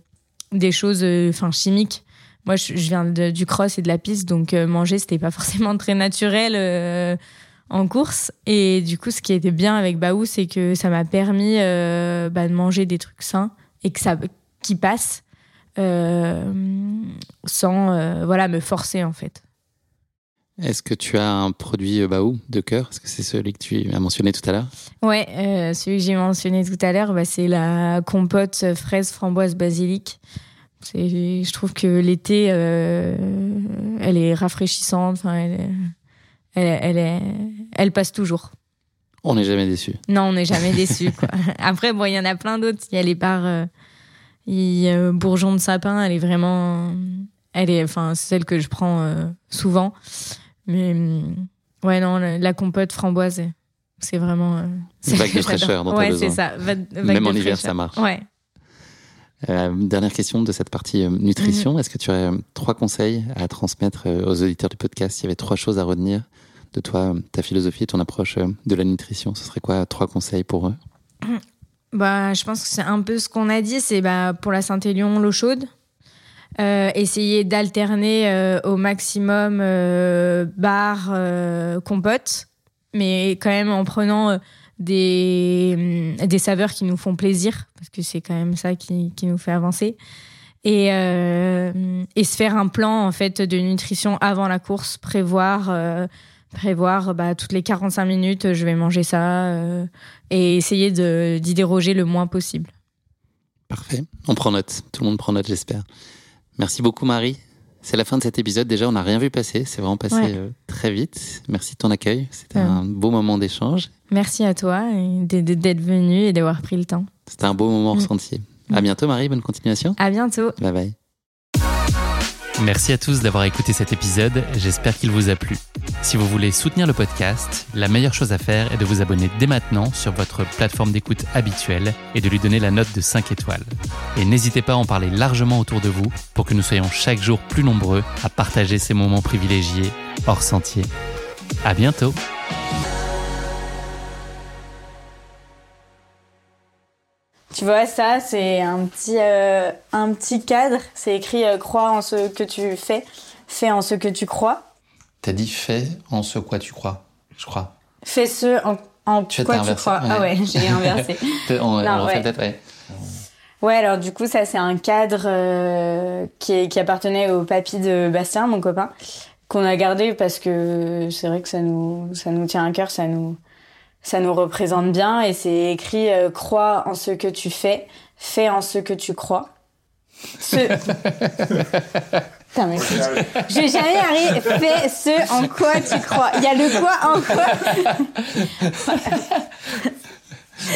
des choses, enfin chimiques. Moi, je, je viens de- du cross et de la piste, donc euh, manger, c'était pas forcément très naturel. euh, en course. Et du coup, ce qui était bien avec Baou, c'est que ça m'a permis euh, bah, de manger des trucs sains et que ça qui passent euh, sans euh, voilà me forcer en fait. Est-ce que tu as un produit Baou de cœur? Est-ce que c'est celui que tu as mentionné tout à l'heure Ouais, celui que j'ai mentionné tout à l'heure, bah, c'est la compote fraise framboise basilic. Je trouve que l'été, euh, elle est rafraîchissante. Enfin, elle, est- elle, elle, est- elle passe toujours. On n'est jamais déçu. Non, on n'est jamais déçu. Après, bon, il y en a plein d'autres. Il y a les bars, euh, il y a, euh, bourgeon de sapin. Elle est vraiment, elle est, enfin, c'est celle que je prends euh, souvent. Mais hum, ouais, non, la, la compote framboise, c'est vraiment. euh, celle vague de fraîcheur dont Ouais, besoin. c'est ça. va- vague Même de en hiver, ça marche. Ouais. Euh, dernière question de cette partie euh, nutrition. Mhm. Est-ce que tu aurais euh, trois conseils à transmettre aux auditeurs du podcast? S'il y avait trois choses à retenir de toi, ta philosophie et ton approche de la nutrition, ce serait quoi trois conseils pour eux? Bah, je pense que c'est un peu ce qu'on a dit. C'est bah, pour la Saint-Élion, l'eau chaude. Euh, essayer d'alterner euh, au maximum bar, compote, mais quand même en prenant des, hum, des saveurs qui nous font plaisir, parce que c'est quand même ça qui, qui nous fait avancer. Et, euh, et se faire un plan en fait de nutrition avant la course, prévoir, euh, prévoir bah, toutes les 45 minutes, je vais manger ça, euh, et essayer d'y déroger le moins possible. Parfait. On prend note. Tout le monde prend note, j'espère. Merci beaucoup, Marie. C'est la fin de cet épisode. Déjà, on n'a rien vu passer. C'est vraiment passé Ouais. euh, très vite. Merci de ton accueil. C'était Ouais. un beau moment d'échange. Merci à toi d'être venu et d'avoir pris le temps. C'était un beau moment Mm. ressenti. À bientôt, Marie. Bonne continuation. À bientôt. Bye bye. Merci à tous d'avoir écouté cet épisode, j'espère qu'il vous a plu. Si vous voulez soutenir le podcast, la meilleure chose à faire est de vous abonner dès maintenant sur votre plateforme d'écoute habituelle et de lui donner la note de 5 étoiles. Et n'hésitez pas à en parler largement autour de vous pour que nous soyons chaque jour plus nombreux à partager ces moments privilégiés hors sentier. À bientôt! Tu vois, ça, c'est un petit, euh, un petit cadre. C'est écrit euh, Crois en ce que tu fais, fais en ce que tu crois. T'as dit fais en ce quoi tu crois, je crois. Fais ce en, en Tu quoi tu crois. Ah ouais. j'ai inversé. On, Non, on ouais. peut-être, ouais. Ouais, alors du coup, ça, c'est un cadre euh, qui, est- qui appartenait au papy de Bastien, mon copain, qu'on a gardé parce que c'est vrai que ça nous, ça nous tient à cœur, ça nous, ça nous représente bien. Et c'est écrit euh, Crois en ce que tu fais, fais en ce que tu crois. Ce... Putain, mais je vais jamais arriver. Fais ce en quoi tu crois. Il y a le quoi en quoi.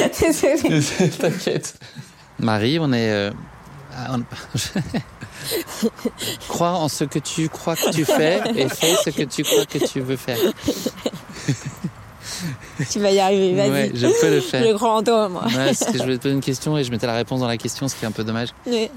T'inquiète. Marie, on est. euh, ah, on- crois en ce que tu crois que tu fais et fais ce que tu crois que tu veux faire. Tu vas y arriver, vas-y. Ouais, je peux le faire. Je crois en toi, moi. Ouais, parce que je voulais te poser une question et je mettais la réponse dans la question, ce qui est un peu dommage. Ouais.